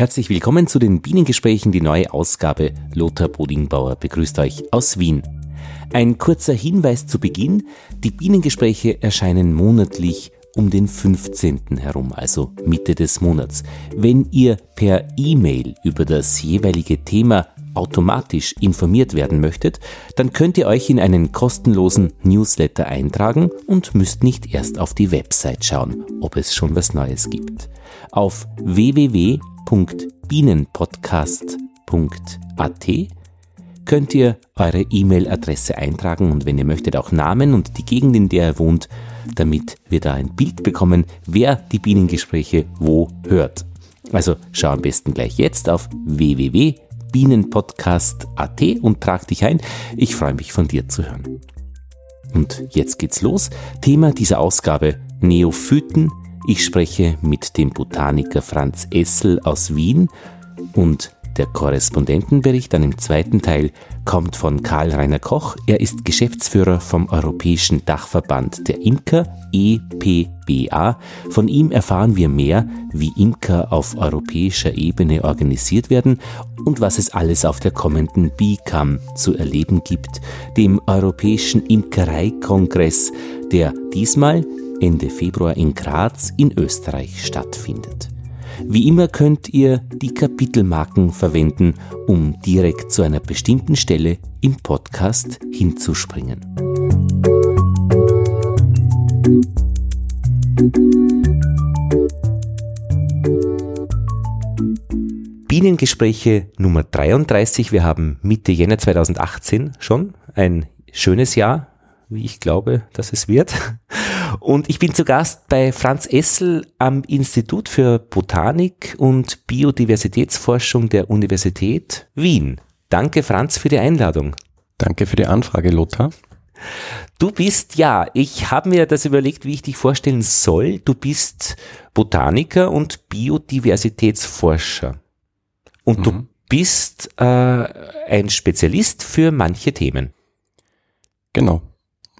Herzlich willkommen zu den Bienengesprächen, die neue Ausgabe. Lothar Bodingbauer begrüßt euch aus Wien. Ein kurzer Hinweis zu Beginn. Die Bienengespräche erscheinen monatlich um den 15. herum, also Mitte des Monats. Wenn ihr per E-Mail über das jeweilige Thema automatisch informiert werden möchtet, dann könnt ihr euch in einen kostenlosen Newsletter eintragen und müsst nicht erst auf die Website schauen, ob es schon was Neues gibt. Auf www.bienenpodcast.at könnt ihr eure E-Mail-Adresse eintragen und wenn ihr möchtet auch Namen und die Gegend, in der ihr wohnt, damit wir da ein Bild bekommen, wer die Bienengespräche wo hört. Also schau am besten gleich jetzt auf www.bienenpodcast.at bienenpodcast.at und trag dich ein. Ich freue mich von dir zu hören. Und jetzt geht's los. Thema dieser Ausgabe Neophyten. Ich spreche mit dem Botaniker Franz Essel aus Wien und der Korrespondentenbericht dann im zweiten Teil kommt von Karl-Rainer Koch. Er ist Geschäftsführer vom Europäischen Dachverband der Imker, EPBA. Von ihm erfahren wir mehr, wie Imker auf europäischer Ebene organisiert werden und was es alles auf der kommenden BICAM zu erleben gibt, dem Europäischen Imkereikongress, der diesmal Ende Februar in Graz in Österreich stattfindet. Wie immer könnt ihr die Kapitelmarken verwenden, um direkt zu einer bestimmten Stelle im Podcast hinzuspringen. Bienengespräche Nummer 33. Wir haben Mitte Jänner 2018 schon. Ein schönes Jahr, wie ich glaube, dass es wird. Und ich bin zu Gast bei Franz Essel am Institut für Botanik und Biodiversitätsforschung der Universität Wien. Danke, Franz, für die Einladung. Danke für die Anfrage, Lothar. Du bist, ja, ich habe mir das überlegt, wie ich dich vorstellen soll. Du bist Botaniker und Biodiversitätsforscher. Und mhm. du bist äh, ein Spezialist für manche Themen. Genau.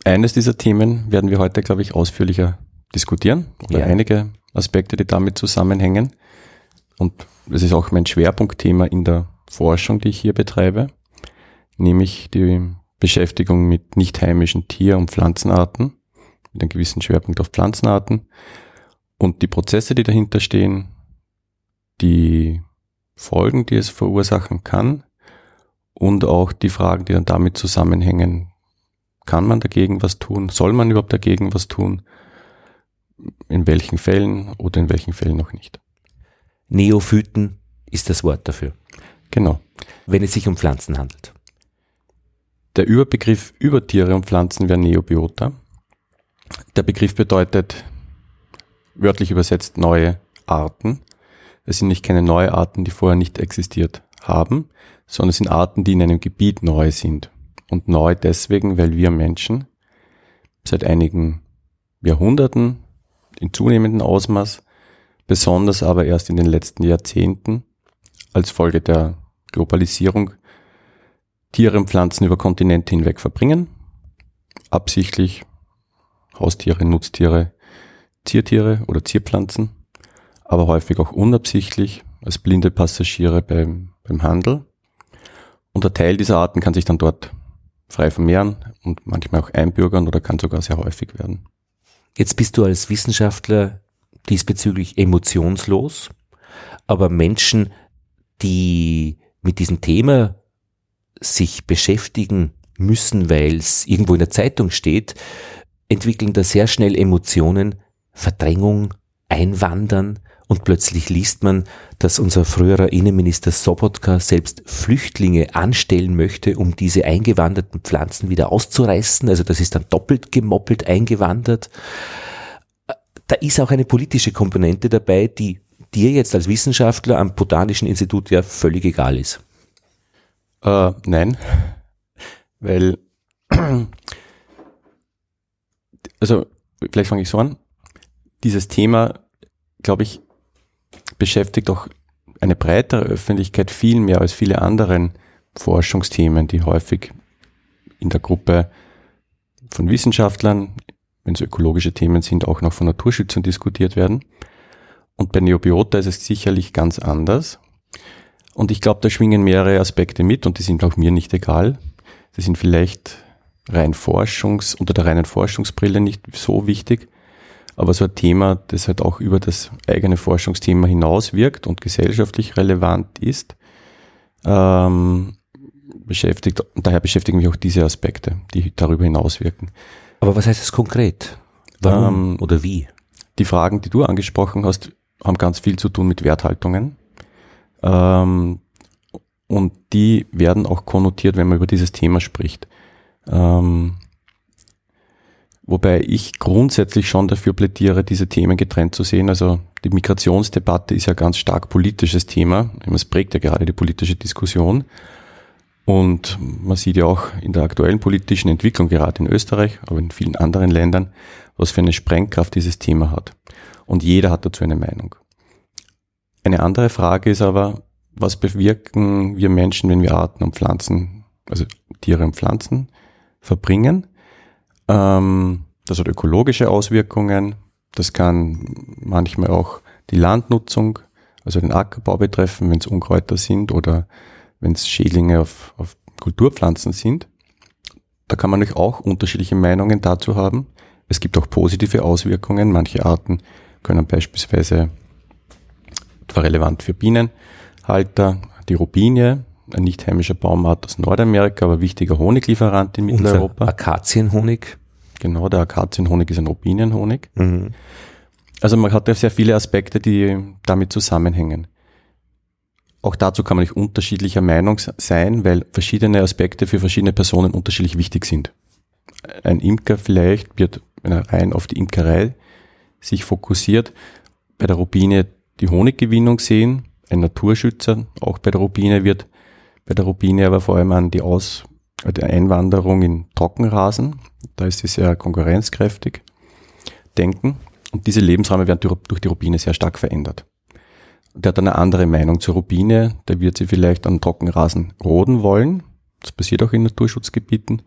Eines dieser Themen werden wir heute, glaube ich, ausführlicher diskutieren oder ja. einige Aspekte, die damit zusammenhängen. Und das ist auch mein Schwerpunktthema in der Forschung, die ich hier betreibe, nämlich die Beschäftigung mit nicht heimischen Tier- und Pflanzenarten, mit einem gewissen Schwerpunkt auf Pflanzenarten und die Prozesse, die dahinter stehen, die Folgen, die es verursachen kann und auch die Fragen, die dann damit zusammenhängen, kann man dagegen was tun? Soll man überhaupt dagegen was tun? In welchen Fällen oder in welchen Fällen noch nicht? Neophyten ist das Wort dafür. Genau. Wenn es sich um Pflanzen handelt. Der Überbegriff über Tiere und Pflanzen wäre Neobiota. Der Begriff bedeutet wörtlich übersetzt neue Arten. Es sind nicht keine neue Arten, die vorher nicht existiert haben, sondern es sind Arten, die in einem Gebiet neu sind und neu deswegen, weil wir Menschen seit einigen Jahrhunderten in zunehmendem Ausmaß, besonders aber erst in den letzten Jahrzehnten als Folge der Globalisierung Tiere und Pflanzen über Kontinente hinweg verbringen, absichtlich Haustiere, Nutztiere, Ziertiere oder Zierpflanzen, aber häufig auch unabsichtlich als blinde Passagiere beim, beim Handel. Und der Teil dieser Arten kann sich dann dort frei vermehren und manchmal auch einbürgern oder kann sogar sehr häufig werden. Jetzt bist du als Wissenschaftler diesbezüglich emotionslos, aber Menschen, die mit diesem Thema sich beschäftigen müssen, weil es irgendwo in der Zeitung steht, entwickeln da sehr schnell Emotionen, Verdrängung, Einwandern, und plötzlich liest man, dass unser früherer Innenminister Sobotka selbst Flüchtlinge anstellen möchte, um diese eingewanderten Pflanzen wieder auszureißen. Also das ist dann doppelt gemoppelt eingewandert. Da ist auch eine politische Komponente dabei, die dir jetzt als Wissenschaftler am Botanischen Institut ja völlig egal ist. Äh, nein, weil, also vielleicht fange ich so an. Dieses Thema, glaube ich, beschäftigt auch eine breitere Öffentlichkeit viel mehr als viele anderen Forschungsthemen, die häufig in der Gruppe von Wissenschaftlern, wenn es ökologische Themen sind, auch noch von Naturschützern diskutiert werden. Und bei Neobiota ist es sicherlich ganz anders. Und ich glaube, da schwingen mehrere Aspekte mit und die sind auch mir nicht egal. Sie sind vielleicht rein Forschungs, unter der reinen Forschungsbrille nicht so wichtig, aber so ein Thema, das halt auch über das eigene Forschungsthema hinaus wirkt und gesellschaftlich relevant ist, ähm, beschäftigt, daher beschäftigen mich auch diese Aspekte, die darüber hinaus wirken. Aber was heißt das konkret? Warum ähm, oder wie? Die Fragen, die du angesprochen hast, haben ganz viel zu tun mit Werthaltungen. Ähm, und die werden auch konnotiert, wenn man über dieses Thema spricht. Ähm, wobei ich grundsätzlich schon dafür plädiere, diese Themen getrennt zu sehen. Also die Migrationsdebatte ist ja ganz stark politisches Thema. Es prägt ja gerade die politische Diskussion. Und man sieht ja auch in der aktuellen politischen Entwicklung, gerade in Österreich, aber in vielen anderen Ländern, was für eine Sprengkraft dieses Thema hat. Und jeder hat dazu eine Meinung. Eine andere Frage ist aber, was bewirken wir Menschen, wenn wir Arten und Pflanzen, also Tiere und Pflanzen verbringen? Ähm, das hat ökologische Auswirkungen. Das kann manchmal auch die Landnutzung, also den Ackerbau betreffen, wenn es Unkräuter sind oder wenn es Schädlinge auf, auf Kulturpflanzen sind. Da kann man natürlich auch unterschiedliche Meinungen dazu haben. Es gibt auch positive Auswirkungen. Manche Arten können beispielsweise war relevant für Bienenhalter, die Robinie, ein nicht heimischer Baumart aus Nordamerika, aber wichtiger Honiglieferant in Mitteleuropa. Akazienhonig. Genau, der Akazienhonig ist ein Robinienhonig. Mhm. Also man hat ja sehr viele Aspekte, die damit zusammenhängen. Auch dazu kann man nicht unterschiedlicher Meinung sein, weil verschiedene Aspekte für verschiedene Personen unterschiedlich wichtig sind. Ein Imker vielleicht wird, wenn er rein auf die Imkerei sich fokussiert, bei der Rubine die Honiggewinnung sehen. Ein Naturschützer, auch bei der Rubine, wird bei der Rubine aber vor allem an die Aus die Einwanderung in Trockenrasen, da ist sie sehr konkurrenzkräftig, denken. Und diese Lebensräume werden durch die Rubine sehr stark verändert. Der hat eine andere Meinung zur Rubine, der wird sie vielleicht an Trockenrasen roden wollen. Das passiert auch in Naturschutzgebieten.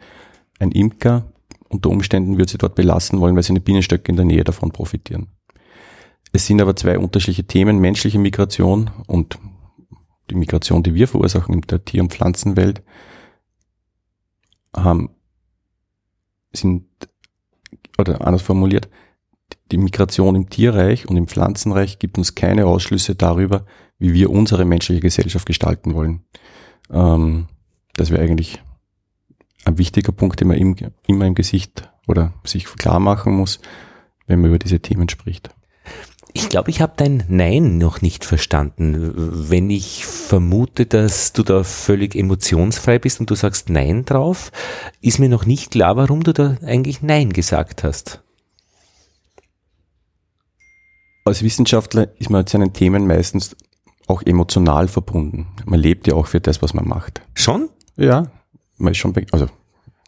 Ein Imker unter Umständen wird sie dort belassen wollen, weil seine Bienenstöcke in der Nähe davon profitieren. Es sind aber zwei unterschiedliche Themen, menschliche Migration und die Migration, die wir verursachen in der Tier- und Pflanzenwelt, haben, sind, oder anders formuliert, die Migration im Tierreich und im Pflanzenreich gibt uns keine Ausschlüsse darüber, wie wir unsere menschliche Gesellschaft gestalten wollen. Ähm, das wäre eigentlich ein wichtiger Punkt, den man immer im Gesicht oder sich klar machen muss, wenn man über diese Themen spricht. Ich glaube, ich habe dein Nein noch nicht verstanden. Wenn ich vermute, dass du da völlig emotionsfrei bist und du sagst Nein drauf, ist mir noch nicht klar, warum du da eigentlich Nein gesagt hast. Als Wissenschaftler ist man mit seinen Themen meistens auch emotional verbunden. Man lebt ja auch für das, was man macht. Schon? Ja, man ist schon, also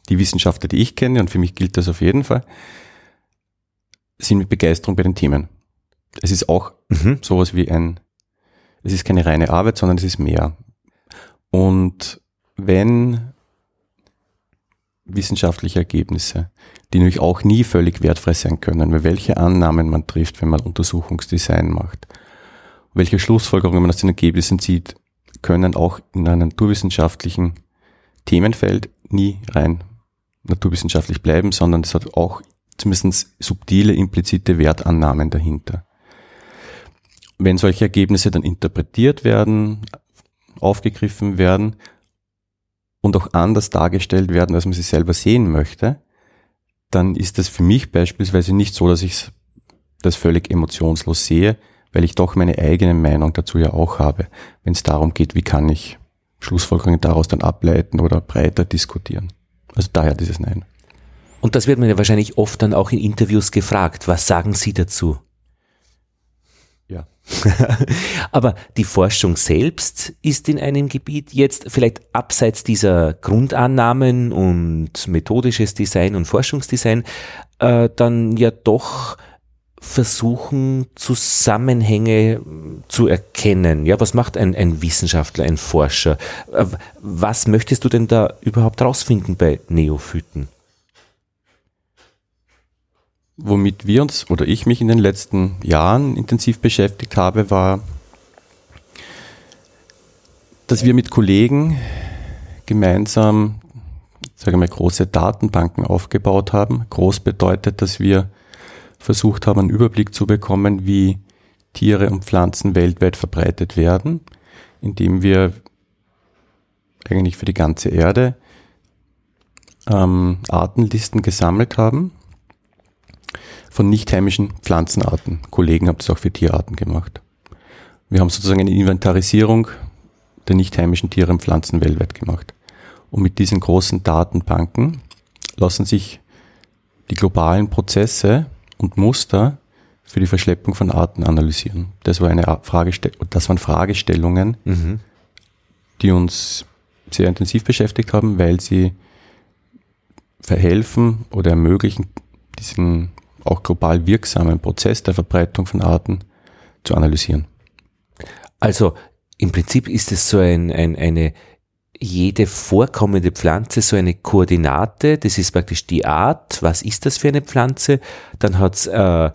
die Wissenschaftler, die ich kenne, und für mich gilt das auf jeden Fall, sind mit Begeisterung bei den Themen es ist auch mhm. sowas wie ein, es ist keine reine Arbeit, sondern es ist mehr. Und wenn wissenschaftliche Ergebnisse, die natürlich auch nie völlig wertfrei sein können, weil welche Annahmen man trifft, wenn man Untersuchungsdesign macht, welche Schlussfolgerungen man aus den Ergebnissen zieht, können auch in einem naturwissenschaftlichen Themenfeld nie rein naturwissenschaftlich bleiben, sondern es hat auch zumindest subtile, implizite Wertannahmen dahinter wenn solche Ergebnisse dann interpretiert werden, aufgegriffen werden und auch anders dargestellt werden, als man sie selber sehen möchte, dann ist das für mich beispielsweise nicht so, dass ich das völlig emotionslos sehe, weil ich doch meine eigene Meinung dazu ja auch habe, wenn es darum geht, wie kann ich Schlussfolgerungen daraus dann ableiten oder breiter diskutieren. Also daher dieses Nein. Und das wird man ja wahrscheinlich oft dann auch in Interviews gefragt. Was sagen Sie dazu? Ja. Aber die Forschung selbst ist in einem Gebiet jetzt vielleicht abseits dieser Grundannahmen und methodisches Design und Forschungsdesign äh, dann ja doch versuchen, Zusammenhänge zu erkennen. Ja, was macht ein, ein Wissenschaftler, ein Forscher? Äh, was möchtest du denn da überhaupt rausfinden bei Neophyten? Womit wir uns oder ich mich in den letzten Jahren intensiv beschäftigt habe, war dass wir mit Kollegen gemeinsam, sagen wir, große Datenbanken aufgebaut haben. Groß bedeutet, dass wir versucht haben, einen Überblick zu bekommen, wie Tiere und Pflanzen weltweit verbreitet werden, indem wir eigentlich für die ganze Erde ähm, Artenlisten gesammelt haben von nicht heimischen Pflanzenarten. Kollegen haben das auch für Tierarten gemacht. Wir haben sozusagen eine Inventarisierung der nicht heimischen Tiere und Pflanzen weltweit gemacht. Und mit diesen großen Datenbanken lassen sich die globalen Prozesse und Muster für die Verschleppung von Arten analysieren. Das, war eine Fragestell das waren Fragestellungen, mhm. die uns sehr intensiv beschäftigt haben, weil sie verhelfen oder ermöglichen, diesen auch global wirksamen Prozess der Verbreitung von Arten zu analysieren. Also im Prinzip ist es so ein, ein, eine jede vorkommende Pflanze so eine Koordinate, das ist praktisch die Art, was ist das für eine Pflanze, dann hat es äh,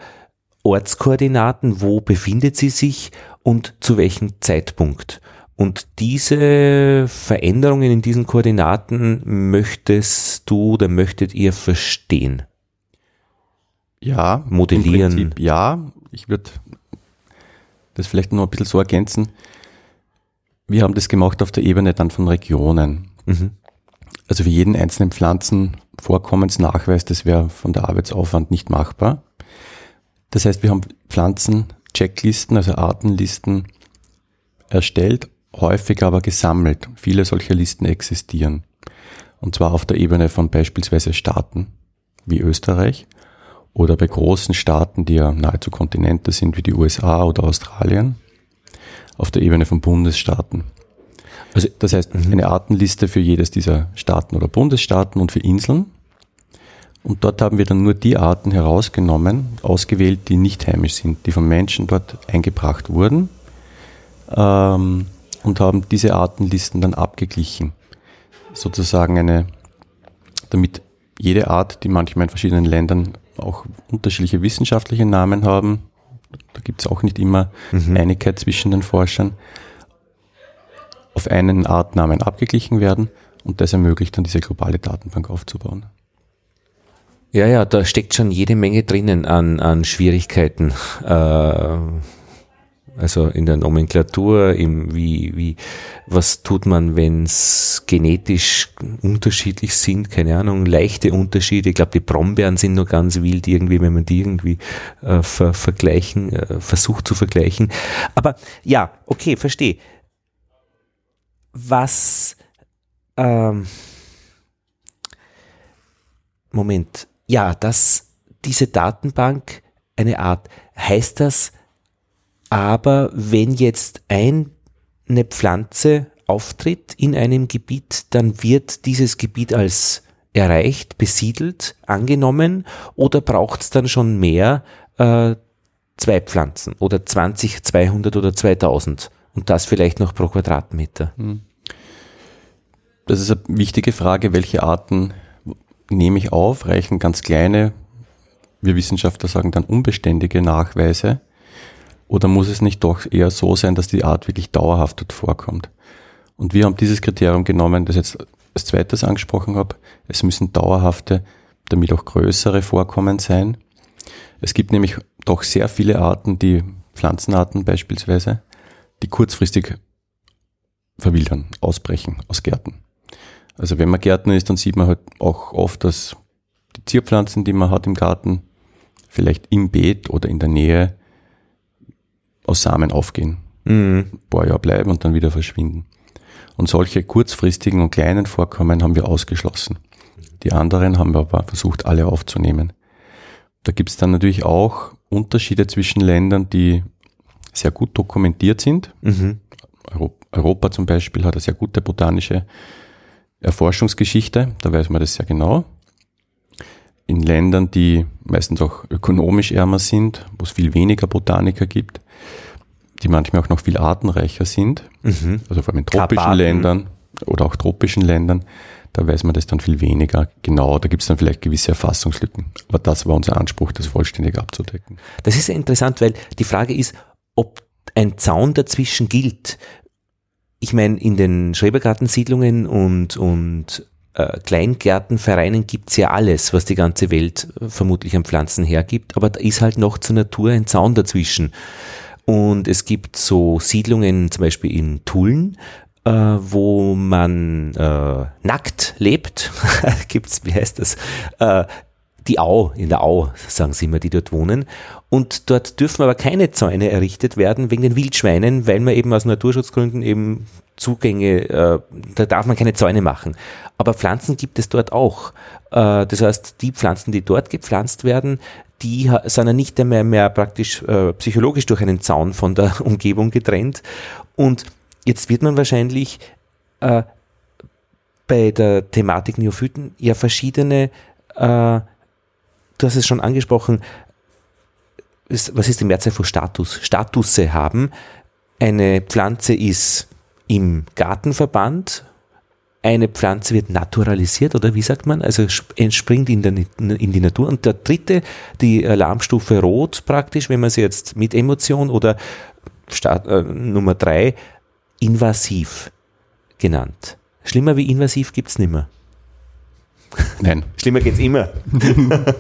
Ortskoordinaten, wo befindet sie sich und zu welchem Zeitpunkt. Und diese Veränderungen in diesen Koordinaten möchtest du oder möchtet ihr verstehen? Ja, modellieren. Prinzip, ja, ich würde das vielleicht noch ein bisschen so ergänzen. Wir haben das gemacht auf der Ebene dann von Regionen. Mhm. Also für jeden einzelnen Pflanzenvorkommensnachweis, das wäre von der Arbeitsaufwand nicht machbar. Das heißt, wir haben Pflanzen-Checklisten, also Artenlisten erstellt häufig aber gesammelt. Viele solcher Listen existieren. Und zwar auf der Ebene von beispielsweise Staaten wie Österreich oder bei großen Staaten, die ja nahezu Kontinente sind, wie die USA oder Australien, auf der Ebene von Bundesstaaten. Also das heißt, mhm. eine Artenliste für jedes dieser Staaten oder Bundesstaaten und für Inseln. Und dort haben wir dann nur die Arten herausgenommen, ausgewählt, die nicht heimisch sind, die von Menschen dort eingebracht wurden. Ähm, und haben diese Artenlisten dann abgeglichen. Sozusagen eine, damit jede Art, die manchmal in verschiedenen Ländern auch unterschiedliche wissenschaftliche Namen haben, da gibt es auch nicht immer mhm. Einigkeit zwischen den Forschern, auf einen Artnamen abgeglichen werden und das ermöglicht dann diese globale Datenbank aufzubauen. Ja, ja, da steckt schon jede Menge drinnen an, an Schwierigkeiten. Äh, also in der Nomenklatur, im wie, wie, was tut man, wenn es genetisch unterschiedlich sind, keine Ahnung, leichte Unterschiede. Ich glaube, die Brombeeren sind nur ganz wild irgendwie, wenn man die irgendwie äh, ver vergleichen, äh, versucht zu vergleichen. Aber ja, okay, verstehe. Was ähm, Moment, ja, dass diese Datenbank eine Art, heißt das, aber wenn jetzt eine Pflanze auftritt in einem Gebiet, dann wird dieses Gebiet als erreicht, besiedelt, angenommen oder braucht es dann schon mehr äh, zwei Pflanzen oder 20, 200 oder 2000 und das vielleicht noch pro Quadratmeter? Hm. Das ist eine wichtige Frage, welche Arten nehme ich auf? Reichen ganz kleine, wir Wissenschaftler sagen dann unbeständige Nachweise oder muss es nicht doch eher so sein, dass die Art wirklich dauerhaft dort vorkommt? Und wir haben dieses Kriterium genommen, das jetzt als zweites angesprochen habe. Es müssen dauerhafte, damit auch größere Vorkommen sein. Es gibt nämlich doch sehr viele Arten, die Pflanzenarten beispielsweise, die kurzfristig verwildern, ausbrechen aus Gärten. Also wenn man Gärtner ist, dann sieht man halt auch oft, dass die Zierpflanzen, die man hat im Garten, vielleicht im Beet oder in der Nähe aus Samen aufgehen, mhm. ein paar Jahre bleiben und dann wieder verschwinden. Und solche kurzfristigen und kleinen Vorkommen haben wir ausgeschlossen. Die anderen haben wir aber versucht, alle aufzunehmen. Da gibt es dann natürlich auch Unterschiede zwischen Ländern, die sehr gut dokumentiert sind. Mhm. Europa zum Beispiel hat eine sehr gute botanische Erforschungsgeschichte, da weiß man das sehr genau. In Ländern, die meistens auch ökonomisch ärmer sind, wo es viel weniger Botaniker gibt, die manchmal auch noch viel artenreicher sind, mhm. also vor allem in tropischen Karpaten. Ländern oder auch tropischen Ländern, da weiß man das dann viel weniger genau. Da gibt es dann vielleicht gewisse Erfassungslücken. Aber das war unser Anspruch, das vollständig abzudecken. Das ist interessant, weil die Frage ist, ob ein Zaun dazwischen gilt. Ich ich meine, in den Schrebergartensiedlungen und, und äh, Kleingärtenvereinen gibt's ja alles, was die ganze Welt äh, vermutlich an Pflanzen hergibt, aber da ist halt noch zur Natur ein Zaun dazwischen. Und es gibt so Siedlungen, zum Beispiel in Tulln, äh, wo man äh, nackt lebt. Gibt's, wie heißt das? Äh, die Au, in der Au, sagen sie immer, die dort wohnen. Und dort dürfen aber keine Zäune errichtet werden wegen den Wildschweinen, weil man eben aus Naturschutzgründen eben Zugänge, äh, da darf man keine Zäune machen. Aber Pflanzen gibt es dort auch. Äh, das heißt, die Pflanzen, die dort gepflanzt werden, die sind ja nicht mehr, mehr praktisch äh, psychologisch durch einen Zaun von der Umgebung getrennt. Und jetzt wird man wahrscheinlich bei der Thematik Neophyten ja verschiedene, du hast es schon angesprochen, was ist die Mehrzahl von Status? Statusse haben. Eine Pflanze ist im Gartenverband, eine Pflanze wird naturalisiert oder wie sagt man, also entspringt in, der, in die Natur. Und der dritte, die Alarmstufe Rot praktisch, wenn man sie jetzt mit Emotion oder Start, äh, Nummer drei, invasiv genannt. Schlimmer wie invasiv gibt's nimmer. Nein. Schlimmer geht's immer.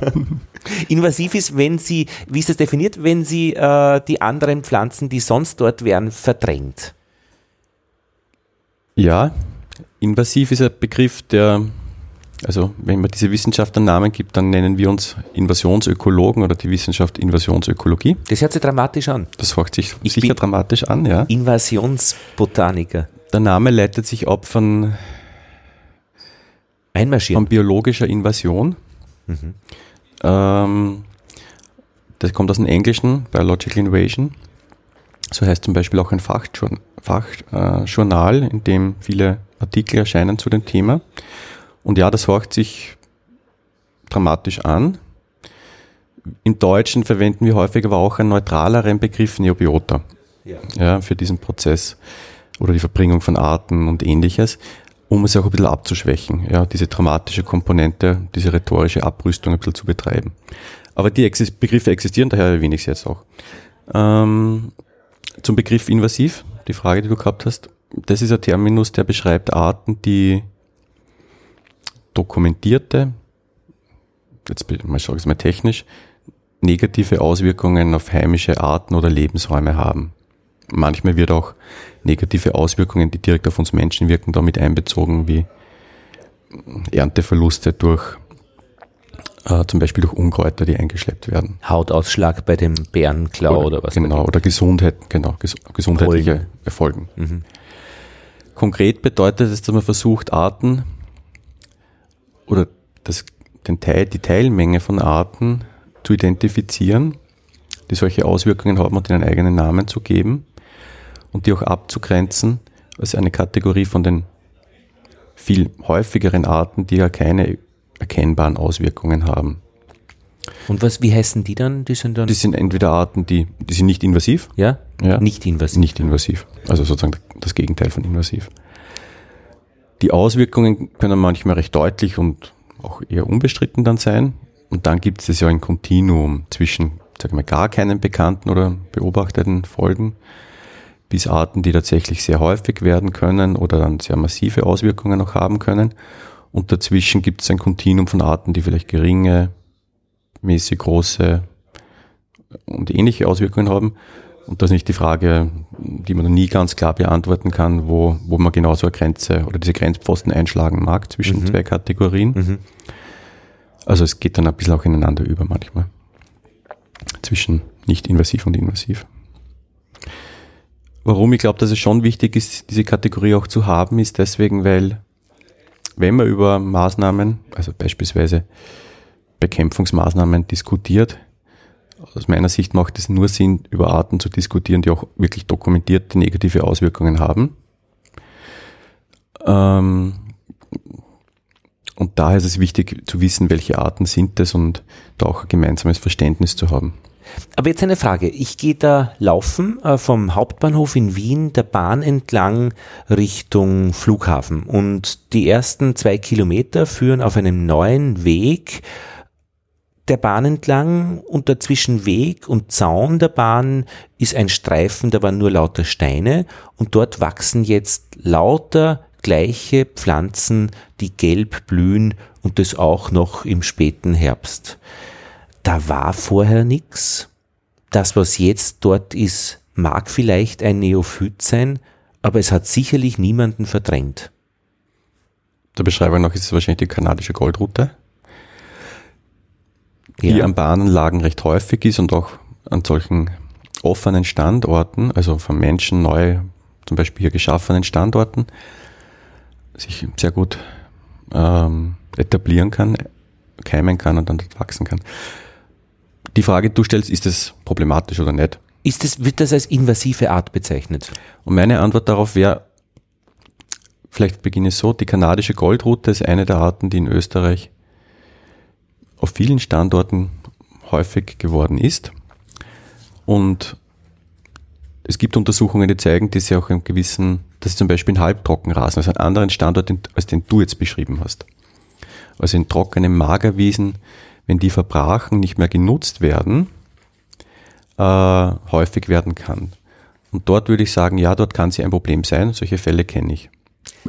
invasiv ist, wenn sie, wie ist das definiert, wenn sie äh, die anderen Pflanzen, die sonst dort wären, verdrängt. Ja, invasiv ist ein Begriff, der, also wenn man diese Wissenschaft einen Namen gibt, dann nennen wir uns Invasionsökologen oder die Wissenschaft Invasionsökologie. Das hört sich dramatisch an. Das hört sich ich sicher dramatisch an, ja. Invasionsbotaniker. Der Name leitet sich ab von, Einmarschieren. von biologischer Invasion. Mhm. Ähm, das kommt aus dem Englischen, Biological Invasion. So heißt zum Beispiel auch ein Fachjournal, Fachjournal, in dem viele Artikel erscheinen zu dem Thema. Und ja, das horcht sich dramatisch an. Im Deutschen verwenden wir häufig aber auch einen neutraleren Begriff Neobiota ja. Ja, für diesen Prozess oder die Verbringung von Arten und ähnliches, um es auch ein bisschen abzuschwächen, ja, diese dramatische Komponente, diese rhetorische Abrüstung ein bisschen zu betreiben. Aber die Begriffe existieren, daher erwähne ich es jetzt auch. Ähm, zum Begriff invasiv, die Frage, die du gehabt hast. Das ist ein Terminus, der beschreibt Arten, die dokumentierte, jetzt mal schaue ich es mal technisch, negative Auswirkungen auf heimische Arten oder Lebensräume haben. Manchmal wird auch negative Auswirkungen, die direkt auf uns Menschen wirken, damit einbezogen, wie Ernteverluste durch äh, zum Beispiel durch Unkräuter, die eingeschleppt werden. Hautausschlag bei dem Bärenklau oder, oder was? Genau, oder Gesundheit, genau, ges gesundheitliche Erfolgen. Mhm. Konkret bedeutet es, dass man versucht, Arten oder das, den Teil, die Teilmenge von Arten zu identifizieren, die solche Auswirkungen haben und ihnen eigenen Namen zu geben und die auch abzugrenzen als eine Kategorie von den viel häufigeren Arten, die ja keine erkennbaren Auswirkungen haben. Und was, wie heißen die dann? Die sind dann. Die sind entweder Arten, die, die sind nicht invasiv. Ja? Ja. Nicht invasiv. Nicht invasiv. Also sozusagen das Gegenteil von invasiv. Die Auswirkungen können manchmal recht deutlich und auch eher unbestritten dann sein. Und dann gibt es ja ein Kontinuum zwischen, sagen wir, gar keinen bekannten oder beobachteten Folgen bis Arten, die tatsächlich sehr häufig werden können oder dann sehr massive Auswirkungen auch haben können. Und dazwischen gibt es ein Kontinuum von Arten, die vielleicht geringe, mäßig große und ähnliche Auswirkungen haben. Und das ist nicht die Frage, die man nie ganz klar beantworten kann, wo, wo man genau so eine Grenze oder diese Grenzpfosten einschlagen mag zwischen mhm. zwei Kategorien. Mhm. Also es geht dann ein bisschen auch ineinander über manchmal. Zwischen nicht invasiv und invasiv. Warum ich glaube, dass es schon wichtig ist, diese Kategorie auch zu haben, ist deswegen, weil wenn man über Maßnahmen, also beispielsweise Bekämpfungsmaßnahmen diskutiert, aus meiner Sicht macht es nur Sinn, über Arten zu diskutieren, die auch wirklich dokumentierte negative Auswirkungen haben. Ähm, und daher ist es wichtig zu wissen, welche Arten sind es und da auch ein gemeinsames Verständnis zu haben. Aber jetzt eine Frage. Ich gehe da laufen äh, vom Hauptbahnhof in Wien der Bahn entlang Richtung Flughafen und die ersten zwei Kilometer führen auf einem neuen Weg der Bahn entlang und dazwischen Weg und Zaun der Bahn ist ein Streifen, da waren nur lauter Steine und dort wachsen jetzt lauter gleiche Pflanzen, die gelb blühen und das auch noch im späten Herbst. Da war vorher nichts. Das, was jetzt dort ist, mag vielleicht ein Neophyt sein, aber es hat sicherlich niemanden verdrängt. Der Beschreibung nach ist es wahrscheinlich die kanadische Goldroute, die Ja. an Bahnanlagen recht häufig ist und auch an solchen offenen Standorten, also von Menschen neu zum Beispiel hier geschaffenen Standorten, sich sehr gut ähm, etablieren kann, keimen kann und dann dort wachsen kann. Die Frage, die du stellst, ist es problematisch oder nicht? Ist es, wird das als invasive Art bezeichnet? Und meine Antwort darauf wäre, vielleicht beginne ich so, die kanadische Goldrute ist eine der Arten, die in Österreich auf vielen Standorten häufig geworden ist. Und es gibt Untersuchungen, die zeigen, dass sie auch einen gewissen, dass sie zum Beispiel in Halbtrockenrasen, also einen anderen Standort, als den du jetzt beschrieben hast. Also in trockenen Magerwiesen, wenn die verbrachen, nicht mehr genutzt werden, äh, häufig werden kann. Und dort würde ich sagen, ja, dort kann sie ein Problem sein. Solche Fälle kenne ich.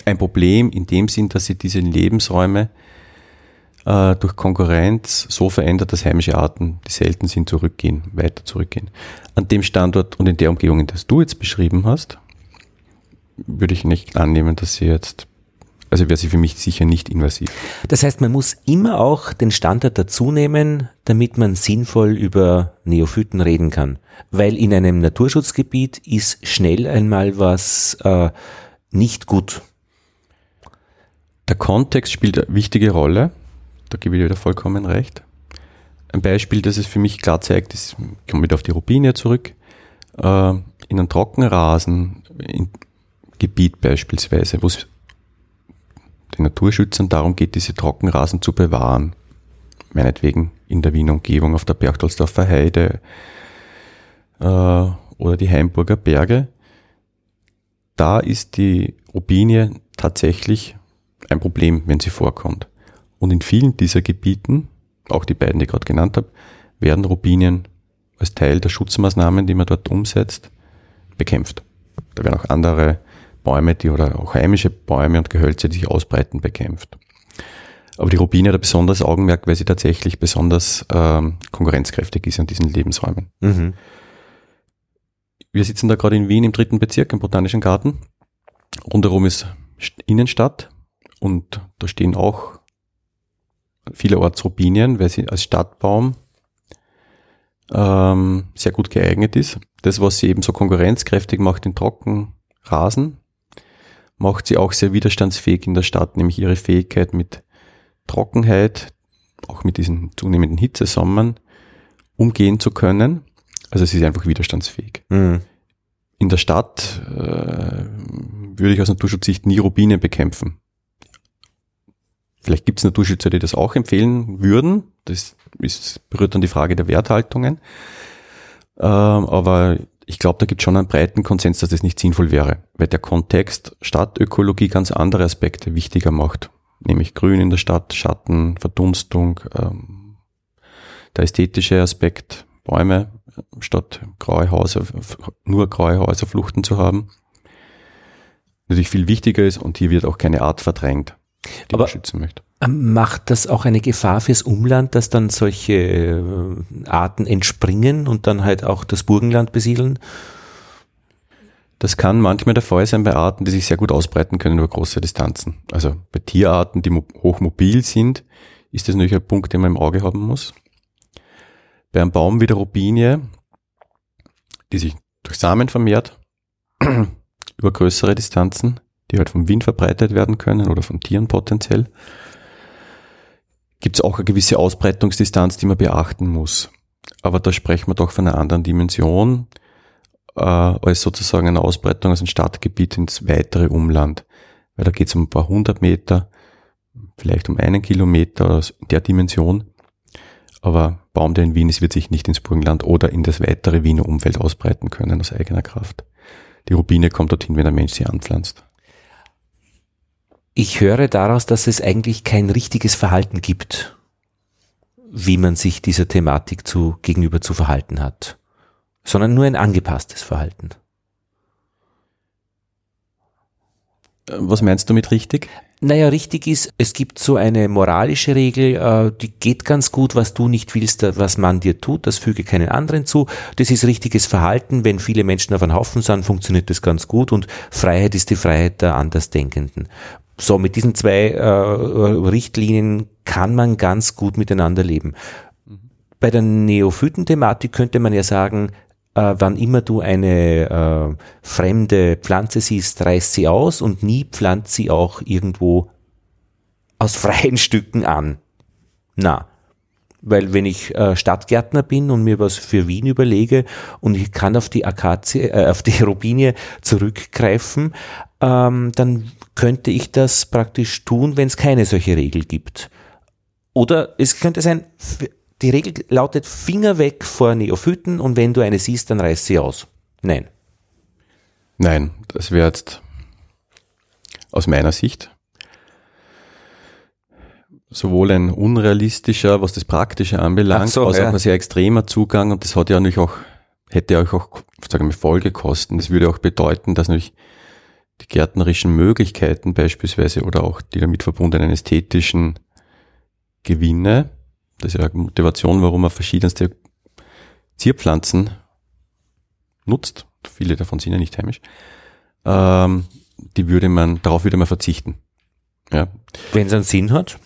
Ein Problem in dem Sinn, dass sie diese Lebensräume äh, durch Konkurrenz so verändert, dass heimische Arten, die selten sind, zurückgehen, weiter zurückgehen. An dem Standort und in der Umgebung, in der du jetzt beschrieben hast, würde ich nicht annehmen, dass sie jetzt, also wäre sie für mich sicher nicht invasiv. Das heißt, man muss immer auch den Standard dazu nehmen, damit man sinnvoll über Neophyten reden kann. Weil in einem Naturschutzgebiet ist schnell einmal was äh, nicht gut. Der Kontext spielt eine wichtige Rolle. Da gebe ich dir wieder vollkommen recht. Ein Beispiel, das es für mich klar zeigt, ist, ich komme wieder auf die Robinie zurück, äh, in einem Trockenrasen, in Gebiet beispielsweise, wo es den Naturschützern darum geht, diese Trockenrasen zu bewahren. Meinetwegen in der Wiener Umgebung auf der Berchtoldsdorfer Heide äh, oder die Heimburger Berge. Da ist die Robinie tatsächlich ein Problem, wenn sie vorkommt. Und in vielen dieser Gebieten, auch die beiden, die ich gerade genannt habe, werden Robinien als Teil der Schutzmaßnahmen, die man dort umsetzt, bekämpft. Da werden auch andere Bäume, die oder auch heimische Bäume und Gehölze, die sich ausbreiten, bekämpft. Aber die Robinie hat ein besonderes Augenmerk, weil sie tatsächlich besonders ähm, konkurrenzkräftig ist in diesen Lebensräumen. Mhm. Wir sitzen da gerade in Wien im dritten Bezirk im Botanischen Garten. Rundherum ist St- Innenstadt und da stehen auch vielerorts Robinien, weil sie als Stadtbaum ähm, sehr gut geeignet ist. Das, was sie eben so konkurrenzkräftig macht in Trockenrasen, macht sie auch sehr widerstandsfähig in der Stadt, nämlich ihre Fähigkeit mit Trockenheit, auch mit diesen zunehmenden Hitzesommern, umgehen zu können. Also sie ist einfach widerstandsfähig. Mhm. In der Stadt äh, würde ich aus Naturschutzsicht nie Robinien bekämpfen. Vielleicht gibt es Naturschützer, die das auch empfehlen würden. Das ist, berührt dann die Frage der Werthaltungen. Ähm, aber ich glaube, da gibt es schon einen breiten Konsens, dass das nicht sinnvoll wäre, weil der Kontext Stadtökologie ganz andere Aspekte wichtiger macht. Nämlich Grün in der Stadt, Schatten, Verdunstung, ähm, der ästhetische Aspekt, Bäume statt graue Häuser, nur graue Häuserfluchten zu haben. Natürlich viel wichtiger ist und hier wird auch keine Art verdrängt, die Aber- man schützen möchte. Ähm, Macht das auch eine Gefahr fürs Umland, dass dann solche äh, Arten entspringen und dann halt auch das Burgenland besiedeln? Das kann manchmal der Fall sein bei Arten, die sich sehr gut ausbreiten können über große Distanzen. Also bei Tierarten, die mo- hochmobil sind, ist das natürlich ein Punkt, den man im Auge haben muss. Bei einem Baum wie der Robinie, die sich durch Samen vermehrt, über größere Distanzen, die halt vom Wind verbreitet werden können oder von Tieren potenziell, gibt es auch eine gewisse Ausbreitungsdistanz, die man beachten muss. Aber da sprechen wir doch von einer anderen Dimension, äh, als sozusagen eine Ausbreitung aus dem Stadtgebiet ins weitere Umland. Weil da geht es um ein paar hundert Meter, vielleicht um einen Kilometer aus der Dimension. Aber Baum, der in Wien ist, wird sich nicht ins Burgenland oder in das weitere Wiener Umfeld ausbreiten können aus eigener Kraft. Die Rubine kommt dorthin, wenn der Mensch sie anpflanzt. Ich höre daraus, dass es eigentlich kein richtiges Verhalten gibt. wie man sich dieser Thematik zu, gegenüber zu verhalten hat, sondern nur ein angepasstes Verhalten. Was meinst du mit richtig? Naja, richtig ist, es gibt so eine moralische Regel, äh, die geht ganz gut, was du nicht willst, was man dir tut, das füge keinen anderen zu. Das ist richtiges Verhalten. Wenn viele Menschen auf einem Haufen sind, funktioniert das ganz gut und Freiheit ist die Freiheit der Andersdenkenden. So, mit diesen zwei äh, Richtlinien kann man ganz gut miteinander leben. Bei der Neophyten-Thematik könnte man ja sagen, äh, wann immer du eine äh, fremde Pflanze siehst, reiß sie aus und nie pflanzt sie auch irgendwo aus freien Stücken an. Na, weil wenn ich äh, Stadtgärtner bin und mir was für Wien überlege und ich kann auf die Akazie, äh, auf die Robinie zurückgreifen, ähm, dann könnte ich das praktisch tun, wenn es keine solche Regel gibt. Oder es könnte sein, die Regel lautet Finger weg vor Neophyten und wenn du eine siehst, dann reiß sie aus. Nein. Nein, das wäre jetzt aus meiner Sicht sowohl ein unrealistischer, was das Praktische anbelangt, so, als ja. auch ein sehr extremer Zugang und das hat ja natürlich auch, hätte euch auch, sagen wir, Folgekosten. Das würde auch bedeuten, dass natürlich die gärtnerischen Möglichkeiten beispielsweise oder auch die damit verbundenen ästhetischen Gewinne das ist ja eine Motivation, warum man verschiedenste Zierpflanzen nutzt. Viele davon sind ja nicht heimisch. Ähm, die würde man, darauf würde man verzichten. Ja. Wenn es einen Sinn hat?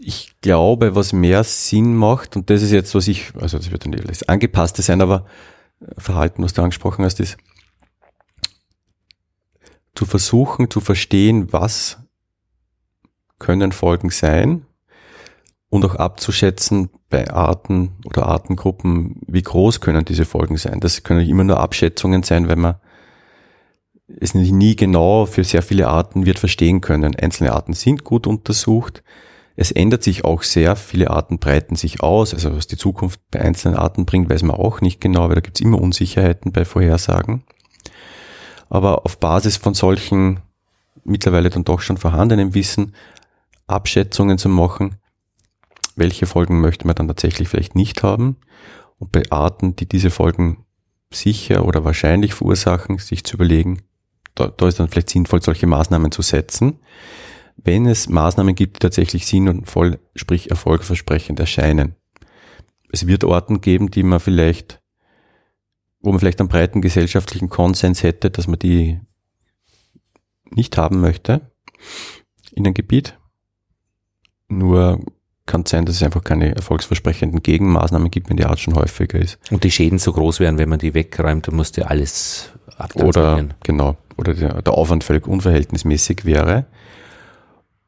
Ich glaube, was mehr Sinn macht, und das ist jetzt, was ich, also das wird dann das angepasste sein, aber Verhalten, was du angesprochen hast, ist zu versuchen zu verstehen, was können Folgen sein und auch abzuschätzen bei Arten oder Artengruppen, wie groß können diese Folgen sein. Das können immer nur Abschätzungen sein, weil man es nie genau für sehr viele Arten wird verstehen können. Einzelne Arten sind gut untersucht. Es ändert sich auch sehr. Viele Arten breiten sich aus. Also was die Zukunft bei einzelnen Arten bringt, weiß man auch nicht genau, weil da gibt es immer Unsicherheiten bei Vorhersagen. Aber auf Basis von solchen mittlerweile dann doch schon vorhandenen Wissen Abschätzungen zu machen, welche Folgen möchte man dann tatsächlich vielleicht nicht haben und bei Arten, die diese Folgen sicher oder wahrscheinlich verursachen, sich zu überlegen, da, da ist dann vielleicht sinnvoll, solche Maßnahmen zu setzen. Wenn es Maßnahmen gibt, die tatsächlich sinnvoll, sprich erfolgversprechend erscheinen. Es wird Orten geben, die man vielleicht, wo man vielleicht einen breiten gesellschaftlichen Konsens hätte, dass man die nicht haben möchte in einem Gebiet. Nur kann es sein, dass es einfach keine erfolgsversprechenden Gegenmaßnahmen gibt, wenn die Art schon häufiger ist. Und die Schäden so groß wären, wenn man die wegräumt, dann musste alles Oder, genau, oder der, der Aufwand völlig unverhältnismäßig wäre.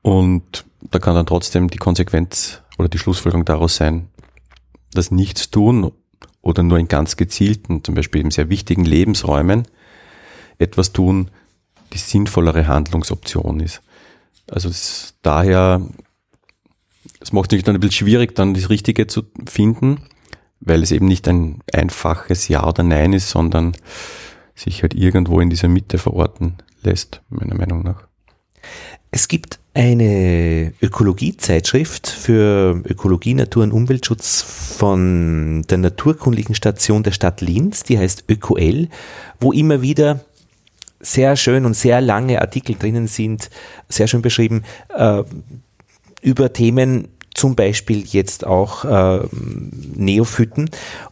Und da kann dann trotzdem die Konsequenz oder die Schlussfolgerung daraus sein, dass nichts tun oder nur in ganz gezielten, zum Beispiel in sehr wichtigen Lebensräumen etwas tun, die sinnvollere Handlungsoption ist. Also daher es macht es dann ein bisschen schwierig, dann das Richtige zu finden, weil es eben nicht ein einfaches Ja oder Nein ist, sondern sich halt irgendwo in dieser Mitte verorten lässt, meiner Meinung nach. Es gibt eine Ökologiezeitschrift für Ökologie, Natur und Umweltschutz von der Naturkundlichen Station der Stadt Linz, die heißt ÖkoL, wo immer wieder sehr schön und sehr lange Artikel drinnen sind, sehr schön beschrieben, äh, über Themen, zum Beispiel jetzt auch äh, Neophyten.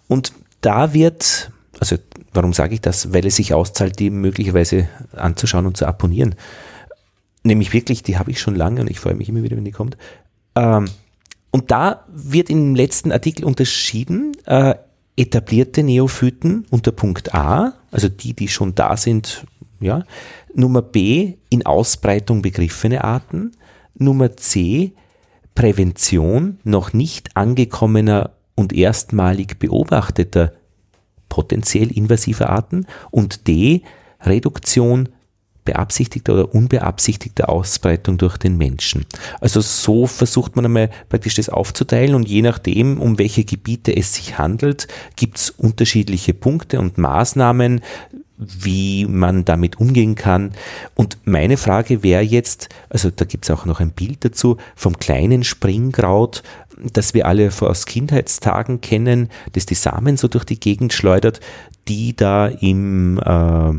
Und da wird, also warum sage ich das? Weil es sich auszahlt, die möglicherweise anzuschauen und zu abonnieren. Nämlich wirklich, die habe ich schon lange und ich freue mich immer wieder, wenn die kommt. Ähm, und da wird im letzten Artikel unterschieden, äh, etablierte Neophyten unter Punkt A, also die, die schon da sind, ja. Nummer B, in Ausbreitung begriffene Arten. Nummer C, Prävention noch nicht angekommener und erstmalig beobachteter potenziell invasiver Arten und D. Reduktion beabsichtigter oder unbeabsichtigter Ausbreitung durch den Menschen. Also so versucht man einmal praktisch das aufzuteilen und je nachdem, um welche Gebiete es sich handelt, gibt es unterschiedliche Punkte und Maßnahmen, wie man damit umgehen kann. Und meine Frage wäre jetzt, also da gibt es auch noch ein Bild dazu, vom kleinen Springkraut, das wir alle aus Kindheitstagen kennen, das die Samen so durch die Gegend schleudert, die da im äh,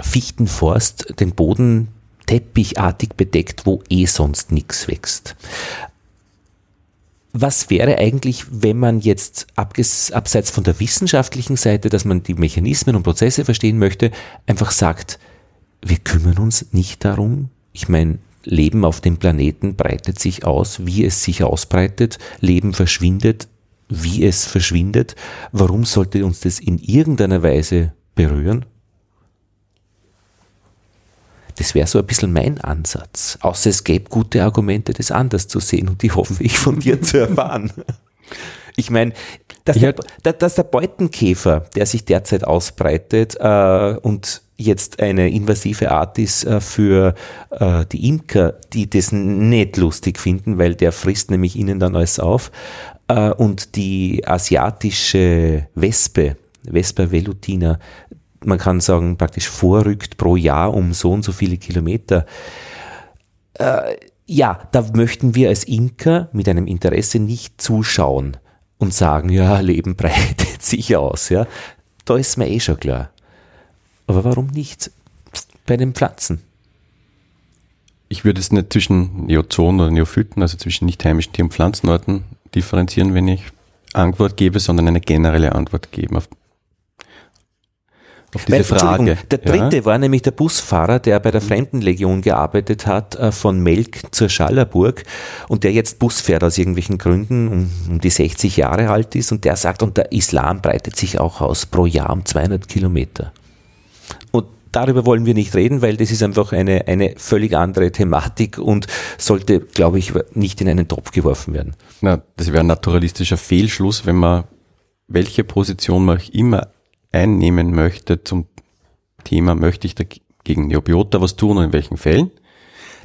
Fichtenforst den Boden teppichartig bedeckt, wo eh sonst nichts wächst. Was wäre eigentlich, wenn man jetzt abseits von der wissenschaftlichen Seite, dass man die Mechanismen und Prozesse verstehen möchte, einfach sagt, wir kümmern uns nicht darum. Ich meine, Leben auf dem Planeten breitet sich aus, wie es sich ausbreitet, Leben verschwindet, wie es verschwindet. Warum sollte uns das in irgendeiner Weise berühren? Das wäre so ein bisschen mein Ansatz. Außer es gäbe gute Argumente, das anders zu sehen und die hoffe ich von dir zu erfahren. Ich meine, dass, der, dass der Beutenkäfer, der sich derzeit ausbreitet äh, und jetzt eine invasive Art ist äh, für äh, die Imker, die das nicht lustig finden, weil der frisst nämlich ihnen dann alles auf. Äh, und die asiatische Wespe, Vespa velutina, man kann sagen, praktisch vorrückt pro Jahr um so und so viele Kilometer. Äh, ja, da möchten wir als Imker mit einem Interesse nicht zuschauen und sagen, ja, Leben breitet sich aus. Ja. Da ist mir eh schon klar. Aber warum nicht bei den Pflanzen? Ich würde es nicht zwischen Neozonen oder Neophyten, also zwischen nicht heimischen Tier- und Pflanzenarten differenzieren, wenn ich Antwort gebe, sondern eine generelle Antwort geben auf auf diese Weil, Frage. Der dritte ja? war nämlich der Busfahrer, der bei der Fremdenlegion gearbeitet hat, äh, von Melk zur Schallerburg und der jetzt Bus fährt aus irgendwelchen Gründen, um, um die 60 Jahre alt ist und der sagt, und der Islam breitet sich auch aus pro Jahr um 200 Kilometer. Und darüber wollen wir nicht reden, weil das ist einfach eine, eine völlig andere Thematik und sollte, glaube ich, nicht in einen Topf geworfen werden. Na, das wäre ein naturalistischer Fehlschluss, wenn man welche Position man immer einnehmen möchte zum Thema, möchte ich dagegen Neobiota was tun und in welchen Fällen?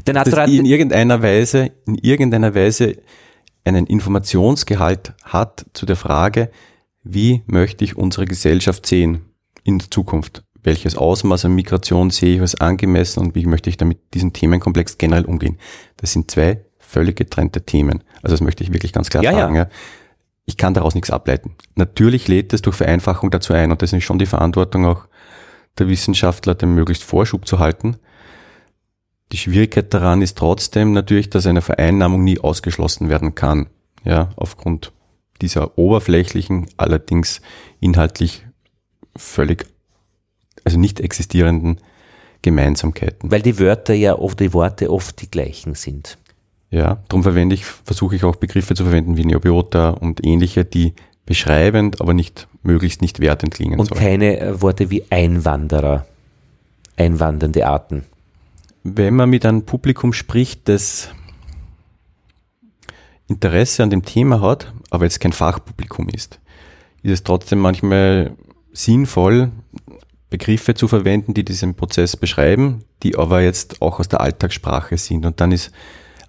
Der dass in irgendeiner Weise, in irgendeiner Weise einen Informationsgehalt hat zu der Frage, wie möchte ich unsere Gesellschaft sehen in der Zukunft? Welches Ausmaß an Migration sehe ich als angemessen und wie möchte ich damit diesen Themenkomplex generell umgehen? Das sind zwei völlig getrennte Themen. Also das möchte ich wirklich ganz klar ja, sagen. Ja. Ich kann daraus nichts ableiten. Natürlich lädt es durch Vereinfachung dazu ein und das ist schon die Verantwortung auch der Wissenschaftler, dem möglichst Vorschub zu halten. Die Schwierigkeit daran ist trotzdem natürlich, dass eine Vereinnahmung nie ausgeschlossen werden kann. Ja, aufgrund dieser oberflächlichen, allerdings inhaltlich völlig, also nicht existierenden Gemeinsamkeiten. Weil die Wörter ja oft, die Worte oft die gleichen sind. Ja, darum verwende ich, versuche ich auch Begriffe zu verwenden wie Neobiota und ähnliche, die beschreibend, aber nicht möglichst nicht wertend klingen Und sollen. keine äh, Worte wie Einwanderer, einwandernde Arten. Wenn man mit einem Publikum spricht, das Interesse an dem Thema hat, aber jetzt kein Fachpublikum ist, ist es trotzdem manchmal sinnvoll, Begriffe zu verwenden, die diesen Prozess beschreiben, die aber jetzt auch aus der Alltagssprache sind. Und dann ist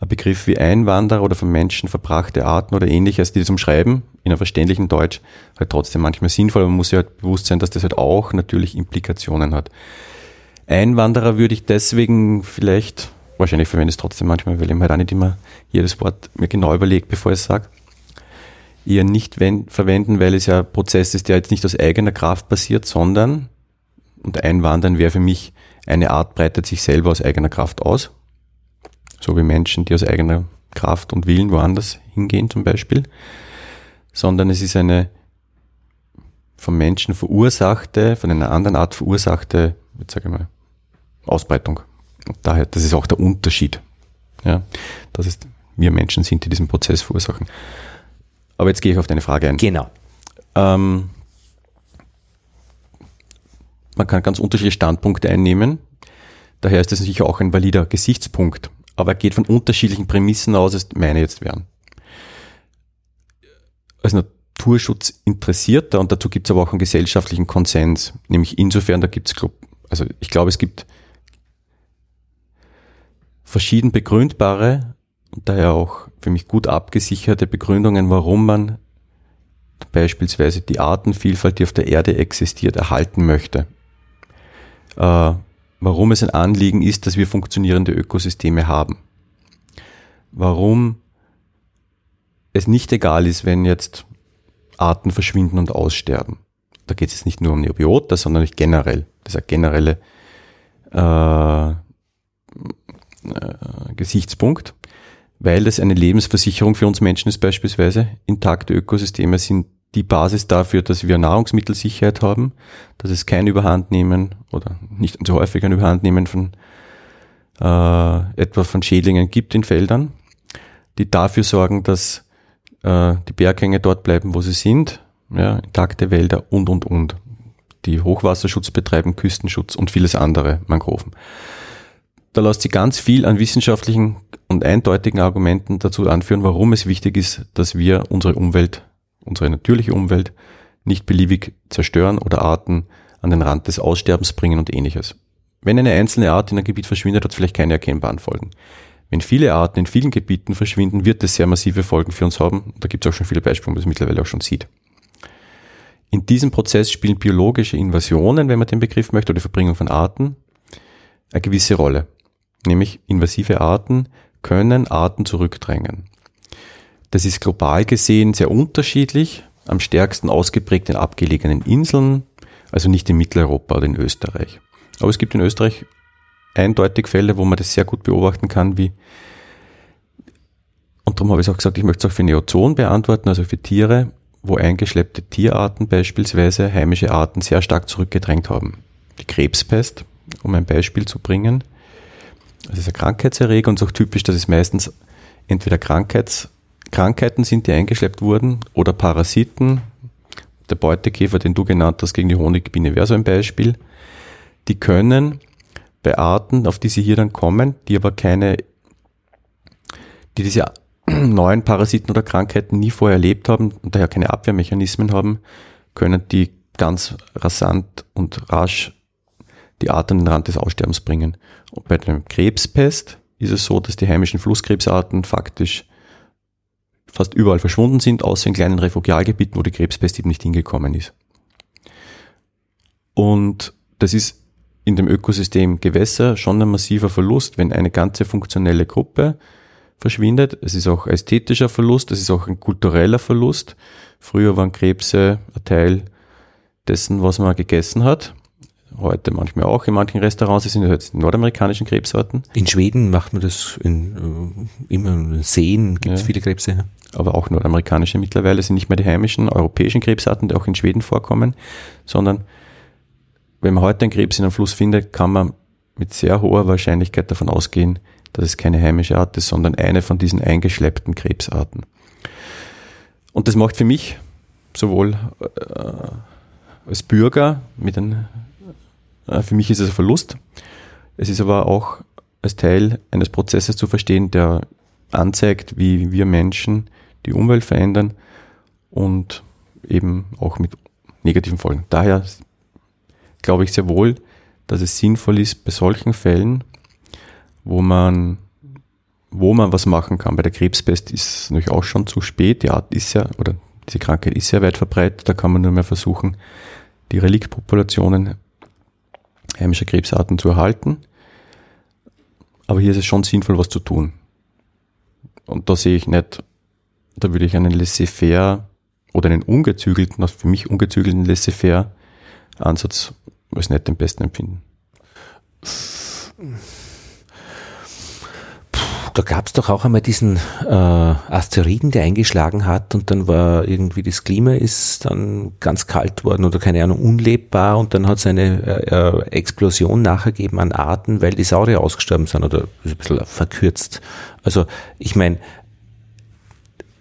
ein Begriff wie Einwanderer oder von Menschen verbrachte Arten oder ähnliches, die das umschreiben, in einem verständlichen Deutsch, halt trotzdem manchmal sinnvoll, aber man muss sich halt bewusst sein, dass das halt auch natürlich Implikationen hat. Einwanderer würde ich deswegen vielleicht, wahrscheinlich verwende ich es trotzdem manchmal, weil ich mir halt auch nicht immer jedes Wort mir genau überlegt, bevor ich es sage, eher nicht verwenden, weil es ja ein Prozess ist, der jetzt nicht aus eigener Kraft passiert, sondern, und Einwandern wäre für mich, eine Art breitet sich selber aus eigener Kraft aus so wie Menschen, die aus eigener Kraft und Willen woanders hingehen zum Beispiel, sondern es ist eine vom Menschen verursachte, von einer anderen Art verursachte, jetzt sage ich mal, Ausbreitung. Und daher, das ist auch der Unterschied. Ja, dass es wir Menschen sind, die diesen Prozess verursachen. Aber jetzt gehe ich auf deine Frage ein. Genau. Ähm, man kann ganz unterschiedliche Standpunkte einnehmen. Daher ist das sicher auch ein valider Gesichtspunkt aber er geht von unterschiedlichen Prämissen aus, als meine jetzt wären. Als Naturschutz interessierter, und dazu gibt es aber auch einen gesellschaftlichen Konsens, nämlich insofern, da gibt es, also ich glaube, es gibt verschieden begründbare und daher auch für mich gut abgesicherte Begründungen, warum man beispielsweise die Artenvielfalt, die auf der Erde existiert, erhalten möchte. äh, warum es ein Anliegen ist, dass wir funktionierende Ökosysteme haben. Warum es nicht egal ist, wenn jetzt Arten verschwinden und aussterben. Da geht es jetzt nicht nur um Neobiota, sondern generell. Das ist ein genereller äh, äh, Gesichtspunkt, weil das eine Lebensversicherung für uns Menschen ist beispielsweise. Intakte Ökosysteme sind die Basis dafür, dass wir Nahrungsmittelsicherheit haben, dass es kein Überhandnehmen oder nicht so häufig ein Überhandnehmen von äh, etwa von Schädlingen gibt in Feldern, die dafür sorgen, dass äh, die Berghänge dort bleiben, wo sie sind, ja, intakte Wälder und, und, und. Die Hochwasserschutz betreiben, Küstenschutz und vieles andere, Mangroven. Da lässt sich ganz viel an wissenschaftlichen und eindeutigen Argumenten dazu anführen, warum es wichtig ist, dass wir unsere Umwelt, unsere natürliche Umwelt nicht beliebig zerstören oder Arten an den Rand des Aussterbens bringen und ähnliches. Wenn eine einzelne Art in einem Gebiet verschwindet, hat es vielleicht keine erkennbaren Folgen. Wenn viele Arten in vielen Gebieten verschwinden, wird es sehr massive Folgen für uns haben. Da gibt es auch schon viele Beispiele, wo man das mittlerweile auch schon sieht. In diesem Prozess spielen biologische Invasionen, wenn man den Begriff möchte, oder Verbringung von Arten, eine gewisse Rolle. Nämlich invasive Arten können Arten zurückdrängen. Das ist global gesehen sehr unterschiedlich, am stärksten ausgeprägt in abgelegenen Inseln, also nicht in Mitteleuropa oder in Österreich. Aber es gibt in Österreich eindeutig Fälle, wo man das sehr gut beobachten kann, wie und darum habe ich auch gesagt, ich möchte es auch für Neozoen beantworten, also für Tiere, wo eingeschleppte Tierarten beispielsweise heimische Arten sehr stark zurückgedrängt haben. Die Krebspest, um ein Beispiel zu bringen, das ist ein Krankheitserreger und es ist auch typisch, dass es meistens entweder Krankheits, Krankheiten sind, die eingeschleppt wurden, oder Parasiten. Der Beutekäfer, den du genannt hast, gegen die Honigbiene wäre so ein Beispiel. Die können bei Arten, auf die sie hier dann kommen, die aber keine, die diese neuen Parasiten oder Krankheiten nie vorher erlebt haben und daher keine Abwehrmechanismen haben, können die ganz rasant und rasch die Art an den Rand des Aussterbens bringen. Und bei der Krebspest ist es so, dass die heimischen Flusskrebsarten faktisch fast überall verschwunden sind, außer in kleinen Refugialgebieten, wo die Krebspest eben nicht hingekommen ist. Und das ist in dem Ökosystem Gewässer schon ein massiver Verlust, wenn eine ganze funktionelle Gruppe verschwindet. Es ist auch ästhetischer Verlust, es ist auch ein kultureller Verlust. Früher waren Krebse ein Teil dessen, was man gegessen hat. Heute manchmal auch in manchen Restaurants, es sind jetzt die nordamerikanischen Krebsarten. In Schweden macht man das in, äh, immer in Seen, gibt es ja. viele Krebse. Aber auch nordamerikanische mittlerweile sind nicht mehr die heimischen europäischen Krebsarten, die auch in Schweden vorkommen, sondern wenn man heute einen Krebs in einem Fluss findet, kann man mit sehr hoher Wahrscheinlichkeit davon ausgehen, dass es keine heimische Art ist, sondern eine von diesen eingeschleppten Krebsarten. Und das macht für mich sowohl äh, als Bürger mit einem, für mich ist es ein Verlust. Es ist aber auch als Teil eines Prozesses zu verstehen, der anzeigt, wie wir Menschen die Umwelt verändern und eben auch mit negativen Folgen. Daher glaube ich sehr wohl, dass es sinnvoll ist, bei solchen Fällen, wo man, wo man was machen kann. Bei der Krebspest ist es natürlich auch schon zu spät. Die Art ist ja, oder diese Krankheit ist sehr weit verbreitet. Da kann man nur mehr versuchen, die Reliktpopulationen heimischer Krebsarten zu erhalten. Aber hier ist es schon sinnvoll, was zu tun. Und da sehe ich nicht, da würde ich einen laissez-faire oder einen ungezügelten, also für mich ungezügelten laissez-faire Ansatz als nicht den besten empfinden. Da gab es doch auch einmal diesen äh, Asteroiden, der eingeschlagen hat und dann war irgendwie das Klima ist dann ganz kalt worden oder keine Ahnung unlebbar und dann hat es eine äh, äh Explosion nachgegeben an Arten, weil die Saurier ausgestorben sind oder ein bisschen verkürzt. Also ich meine,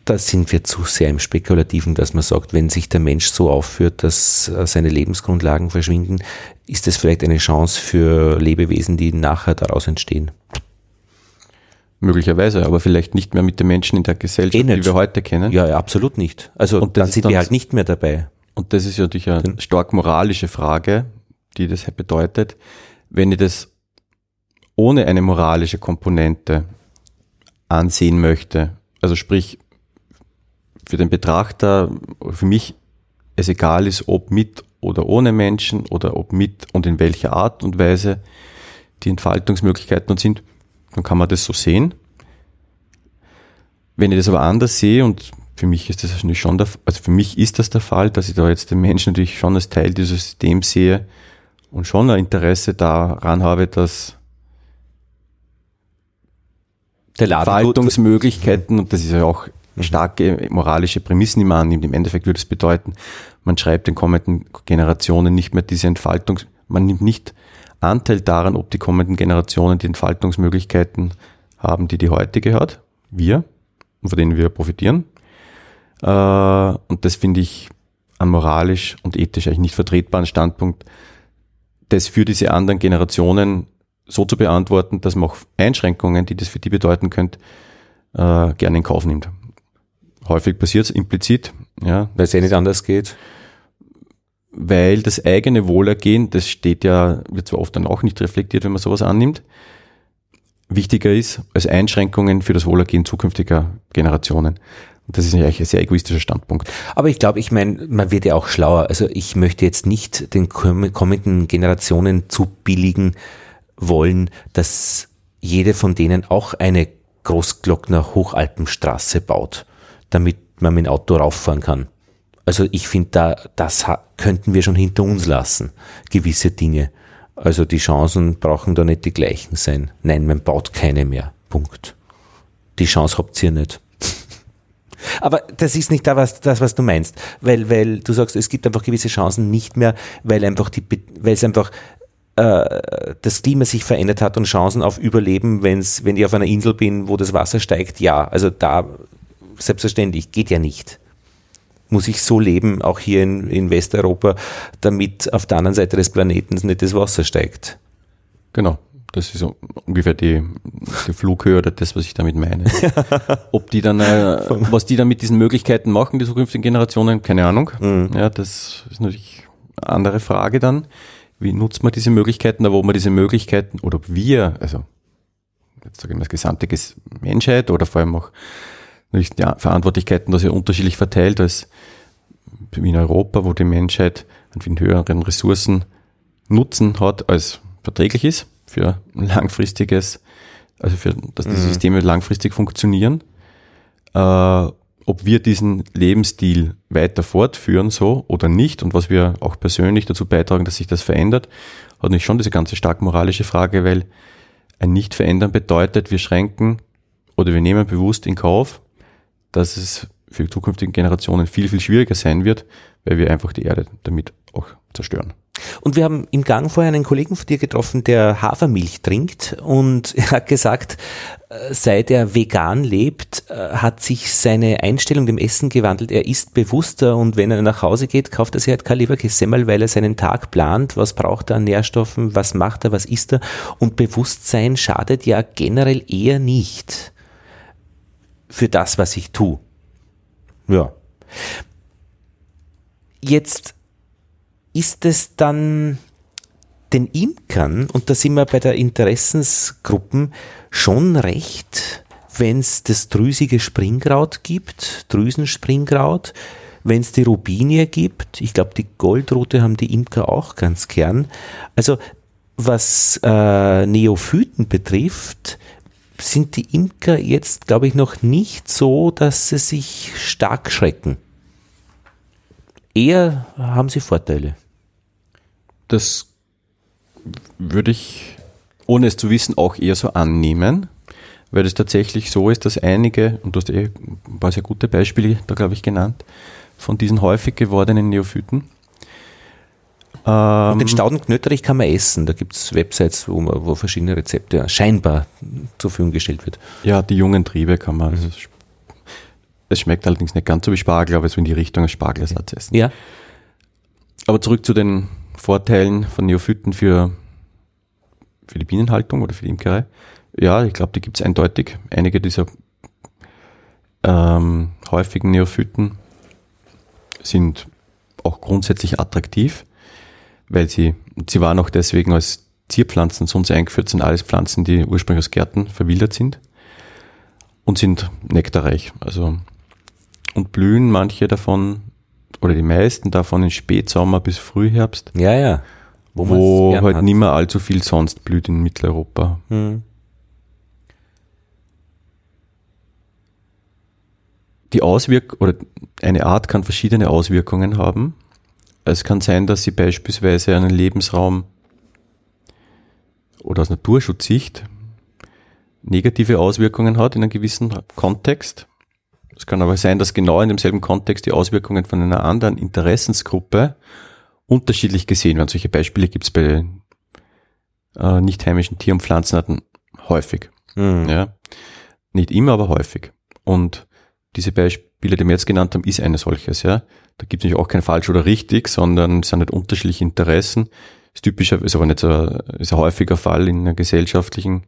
da sind wir zu sehr im Spekulativen, dass man sagt, wenn sich der Mensch so aufführt, dass äh, seine Lebensgrundlagen verschwinden, ist das vielleicht eine Chance für Lebewesen, die nachher daraus entstehen. Möglicherweise, aber vielleicht nicht mehr mit den Menschen in der Gesellschaft, eh die wir heute kennen. Ja, absolut nicht. Also und dann sind wir halt nicht mehr dabei. Und das ist ja natürlich eine stark moralische Frage, die das bedeutet. Wenn ich das ohne eine moralische Komponente ansehen möchte, also sprich für den Betrachter, für mich es egal ist, ob mit oder ohne Menschen oder ob mit und in welcher Art und Weise die Entfaltungsmöglichkeiten und sind, dann kann man das so sehen. Wenn ich das aber anders sehe und für mich ist das natürlich schon der, also für mich ist das der Fall, dass ich da jetzt den Menschen natürlich schon als Teil dieses Systems sehe und schon ein Interesse daran habe, dass der Entfaltungsmöglichkeiten, und das ist ja auch starke moralische Prämissen, die man annimmt. Im Endeffekt würde es bedeuten, man schreibt den kommenden Generationen nicht mehr diese Entfaltung, man nimmt nicht Anteil daran, ob die kommenden Generationen die Entfaltungsmöglichkeiten haben, die die heutige hat, wir, von denen wir profitieren. Äh, und das finde ich an moralisch und ethisch eigentlich nicht vertretbaren Standpunkt, das für diese anderen Generationen so zu beantworten, dass man auch Einschränkungen, die das für die bedeuten könnte, äh, gerne in Kauf nimmt. Häufig passiert es implizit, ja. Weil es eh nicht anders geht. Weil das eigene Wohlergehen, das steht ja, wird zwar oft dann auch nicht reflektiert, wenn man sowas annimmt, wichtiger ist als Einschränkungen für das Wohlergehen zukünftiger Generationen. Und das ist eigentlich ein sehr egoistischer Standpunkt. Aber ich glaube, ich meine, man wird ja auch schlauer. Also ich möchte jetzt nicht den kommenden Generationen zubilligen wollen, dass jede von denen auch eine Großglockner Hochalpenstraße baut damit man mit dem Auto rauffahren kann. Also ich finde, da, das könnten wir schon hinter uns lassen, gewisse Dinge. Also die Chancen brauchen da nicht die gleichen sein. Nein, man baut keine mehr. Punkt. Die Chance habt ihr nicht. Aber das ist nicht da, was, das, was du meinst. Weil, weil du sagst, es gibt einfach gewisse Chancen nicht mehr, weil einfach die, weil es einfach äh, das Klima sich verändert hat und Chancen auf Überleben, wenn's, wenn ich auf einer Insel bin, wo das Wasser steigt, ja. Also da selbstverständlich, geht ja nicht. Muss ich so leben, auch hier in, in Westeuropa, damit auf der anderen Seite des Planeten nicht das Wasser steigt. Genau. Das ist ungefähr die, die Flughöhe oder das, was ich damit meine. Ob die dann, äh, was die dann mit diesen Möglichkeiten machen, die zukünftigen Generationen, keine Ahnung. Mhm. Ja, das ist natürlich eine andere Frage dann. Wie nutzt man diese Möglichkeiten, aber ob man diese Möglichkeiten, oder ob wir, also jetzt sage ich mal, das gesamte Menschheit oder vor allem auch natürlich die Verantwortlichkeiten da sehr unterschiedlich verteilt als in Europa, wo die Menschheit einen viel höheren Ressourcen Nutzen hat, als verträglich ist für langfristiges, also für, dass die mhm. Systeme langfristig funktionieren. Äh, ob wir diesen Lebensstil weiter fortführen so oder nicht und was wir auch persönlich dazu beitragen, dass sich das verändert, hat nicht schon diese ganze stark moralische Frage, weil ein Nicht-Verändern bedeutet, wir schränken oder wir nehmen bewusst in Kauf, dass es für die zukünftigen Generationen viel, viel schwieriger sein wird, weil wir einfach die Erde damit auch zerstören. Und wir haben im Gang vorher einen Kollegen von dir getroffen, der Hafermilch trinkt und er hat gesagt, äh, seit er vegan lebt, äh, hat sich seine Einstellung dem Essen gewandelt. Er isst bewusster und wenn er nach Hause geht, kauft er sich halt kein Leberkässemmel, weil er seinen Tag plant, was braucht er an Nährstoffen, was macht er, was isst er? Und Bewusstsein schadet ja generell eher nicht für das, was ich tue. Ja. Jetzt ist es dann den Imkern, und da sind wir bei der Interessensgruppen, schon recht, wenn es das drüsige Springkraut gibt, Drüsenspringkraut, wenn es die Rubinie gibt, ich glaube, die Goldrute haben die Imker auch ganz gern. Also was äh, Neophyten betrifft, sind die Imker jetzt, glaube ich, noch nicht so, dass sie sich stark schrecken. Eher haben sie Vorteile. Das würde ich, ohne es zu wissen, auch eher so annehmen, weil es tatsächlich so ist, dass einige, und du hast eh ein paar sehr gute Beispiele da, glaube ich, genannt, von diesen häufig gewordenen Neophyten, ähm, und den Staudenknöterich kann man essen. Da gibt es Websites, wo, man, wo verschiedene Rezepte scheinbar zur Verfügung gestellt wird. Ja, die jungen Triebe kann man. Mhm. Es schmeckt allerdings nicht ganz so wie Spargel, aber so in die Richtung als Spargelersatz essen. Ja. Aber zurück zu den Vorteilen von Neophyten für, für die Bienenhaltung oder für die Imkerei. Ja, ich glaube, die gibt es eindeutig. Einige dieser ähm, häufigen Neophyten sind auch grundsätzlich attraktiv weil sie, sie waren auch deswegen als Zierpflanzen uns eingeführt, sind alles Pflanzen, die ursprünglich aus Gärten verwildert sind und sind nektarreich. Also, und blühen manche davon oder die meisten davon in Spätsommer bis Frühherbst. Ja, ja. Wo, wo halt hat. nicht mehr allzu viel sonst blüht in Mitteleuropa. Hm. Die Auswirk oder eine Art kann verschiedene Auswirkungen haben. Es kann sein, dass sie beispielsweise einen Lebensraum oder aus Naturschutzsicht negative Auswirkungen hat in einem gewissen Kontext. Es kann aber sein, dass genau in demselben Kontext die Auswirkungen von einer anderen Interessensgruppe unterschiedlich gesehen werden. Solche Beispiele gibt es bei äh, nicht heimischen Tier- und Pflanzenarten häufig. Mhm. Ja. Nicht immer, aber häufig. Und diese Beispiele, die wir jetzt genannt haben, ist eine solches. Ja. Da gibt es natürlich auch kein falsch oder richtig, sondern es sind halt unterschiedliche Interessen. Ist typischer, ist aber nicht so, ist ein häufiger Fall in einem gesellschaftlichen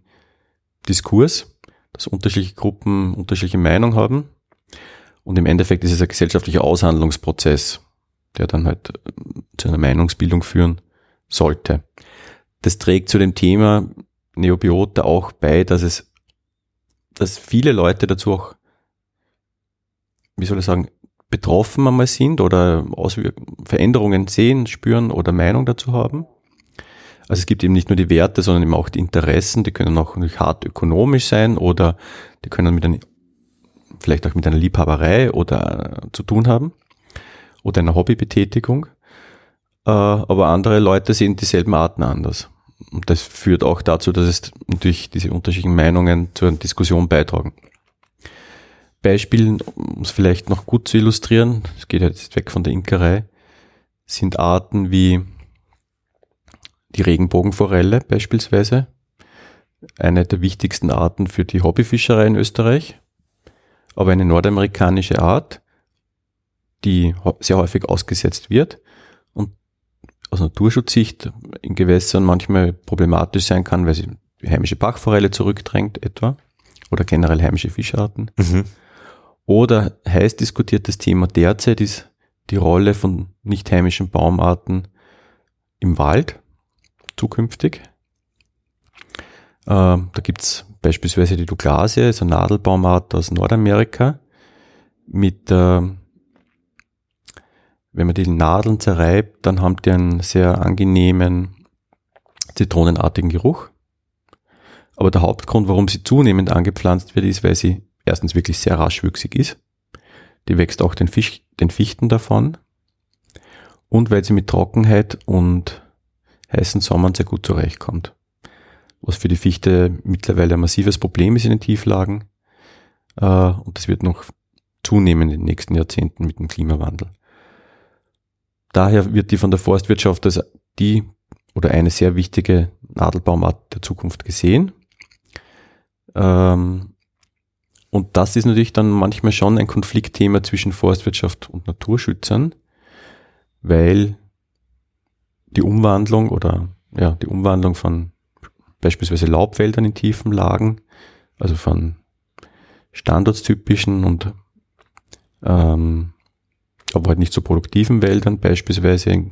Diskurs, dass unterschiedliche Gruppen unterschiedliche Meinung haben. Und im Endeffekt ist es ein gesellschaftlicher Aushandlungsprozess, der dann halt äh, zu einer Meinungsbildung führen sollte. Das trägt zu dem Thema Neobiota auch bei, dass es, dass viele Leute dazu auch, wie soll ich sagen, betroffen einmal sind oder Auswirk Veränderungen sehen, spüren oder Meinung dazu haben. Also es gibt eben nicht nur die Werte, sondern eben auch die Interessen, die können auch hart ökonomisch sein oder die können mit einer, vielleicht auch mit einer Liebhaberei oder zu tun haben oder einer Hobbybetätigung. Äh, aber andere Leute sehen dieselben Arten anders. Und das führt auch dazu, dass es natürlich diese unterschiedlichen Meinungen zur Diskussion beitragen. Beispielen, um es vielleicht noch gut zu illustrieren, es geht jetzt weg von der Imkerei, sind Arten wie die Regenbogenforelle beispielsweise, eine der wichtigsten Arten für die Hobbyfischerei in Österreich, aber eine nordamerikanische Art, die sehr häufig ausgesetzt wird und aus Naturschutzsicht in Gewässern manchmal problematisch sein kann, weil sie die heimische Bachforelle zurückdrängt etwa oder generell heimische Fischarten. Mhm. Oder heiß diskutiertes Thema derzeit ist die Rolle von nicht heimischen Baumarten im Wald zukünftig. Äh, da gibt's beispielsweise die Douglasie, also Nadelbaumart aus Nordamerika, mit äh, wenn man die Nadeln zerreibt, dann haben die einen sehr angenehmen, zitronenartigen Geruch. Aber der Hauptgrund, warum sie zunehmend angepflanzt wird, ist, weil sie erstens wirklich sehr raschwüchsig ist. Die wächst auch den, Fisch, den Fichten davon. Und weil sie mit Trockenheit und heißen Sommern sehr gut zurechtkommt. Was für die Fichte mittlerweile ein massives Problem ist in den Tieflagen. Äh, und das wird noch zunehmen in den nächsten Jahrzehnten mit dem Klimawandel. Daher wird die von der Forstwirtschaft als die oder eine sehr wichtige Nadelbaumart der Zukunft gesehen. Ähm, und das ist natürlich dann manchmal schon ein Konfliktthema zwischen Forstwirtschaft und Naturschützern, weil die Umwandlung oder ja, die Umwandlung von beispielsweise Laubwäldern in tiefen Lagen, also von standortstypischen und ähm, aber halt nicht so produktiven Wäldern, beispielsweise in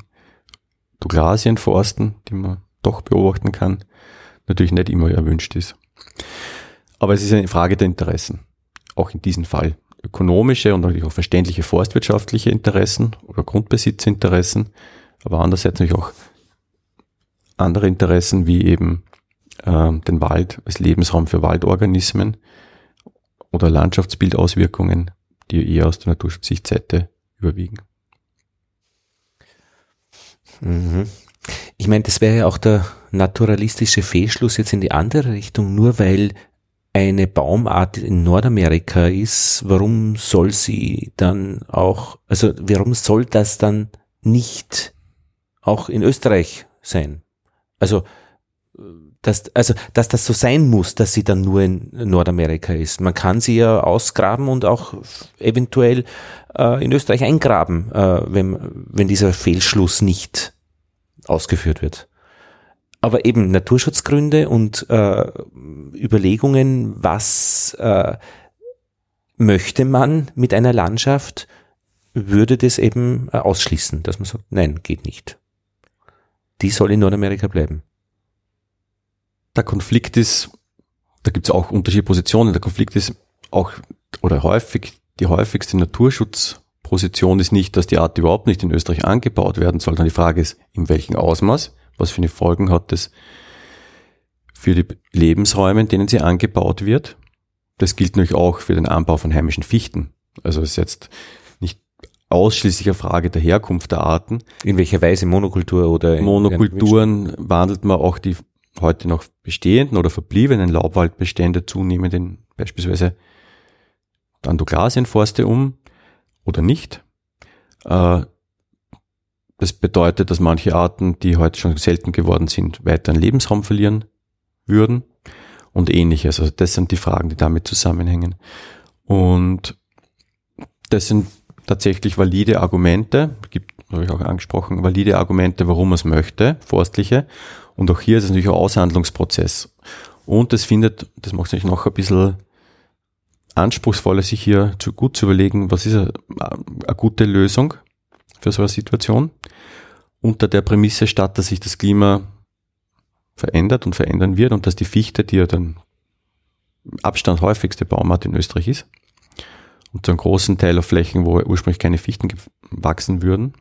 Douglasienforsten, die man doch beobachten kann, natürlich nicht immer erwünscht ist. Aber es ist eine Frage der Interessen, auch in diesem Fall. Ökonomische und natürlich auch verständliche forstwirtschaftliche Interessen oder Grundbesitzinteressen, aber andererseits natürlich auch andere Interessen wie eben äh, den Wald als Lebensraum für Waldorganismen oder Landschaftsbildauswirkungen, die eher aus der Naturschutzsichtseite überwiegen. Mhm. Ich meine, das wäre ja auch der naturalistische Fehlschluss jetzt in die andere Richtung, nur weil eine Baumart in Nordamerika ist, warum soll sie dann auch, also warum soll das dann nicht auch in Österreich sein? Also dass, also, dass das so sein muss, dass sie dann nur in Nordamerika ist. Man kann sie ja ausgraben und auch eventuell äh, in Österreich eingraben, äh, wenn, wenn dieser Fehlschluss nicht ausgeführt wird. Aber eben Naturschutzgründe und äh, Überlegungen, was äh, möchte man mit einer Landschaft, würde das eben äh, ausschließen, dass man sagt, nein, geht nicht. Die soll in Nordamerika bleiben der Konflikt ist, da gibt es auch unterschiedliche Positionen, der Konflikt ist auch oder häufig die häufigste Naturschutzproblematik Position ist nicht, dass die Art überhaupt nicht in Österreich angebaut werden soll, sondern die Frage ist, in welchem Ausmaß, was für eine Folgen hat das für die Lebensräume, in denen sie angebaut wird. Das gilt natürlich auch für den Anbau von heimischen Fichten. Also es ist jetzt nicht ausschließlich eine Frage der Herkunft der Arten. In welcher Weise Monokultur oder? Monokulturen wandelt man auch die heute noch bestehenden oder verbliebenen Laubwaldbestände zunehmend in beispielsweise Douglasien-Forste um oder nicht. Äh, das bedeutet, dass manche Arten, die heute schon selten geworden sind, weiter an Lebensraum verlieren würden und ähnliches. Also das sind die Fragen, die damit zusammenhängen. Und das sind tatsächlich valide Argumente, gibt, habe ich auch angesprochen, valide Argumente, warum man es möchte, forstliche. Und auch hier ist es natürlich ein Aushandlungsprozess. Und das findet, das macht es natürlich noch ein bisschen anspruchsvoller, sich hier zu gut zu überlegen, was ist eine, eine gute Lösung für so eine Situation. Unter der Prämisse statt, dass sich das Klima verändert und verändern wird und dass die Fichte, die ja dann Abstand häufigste Baumart in Österreich ist, und zu einem großen Teil auf Flächen, wo ursprünglich keine Fichten wachsen würden,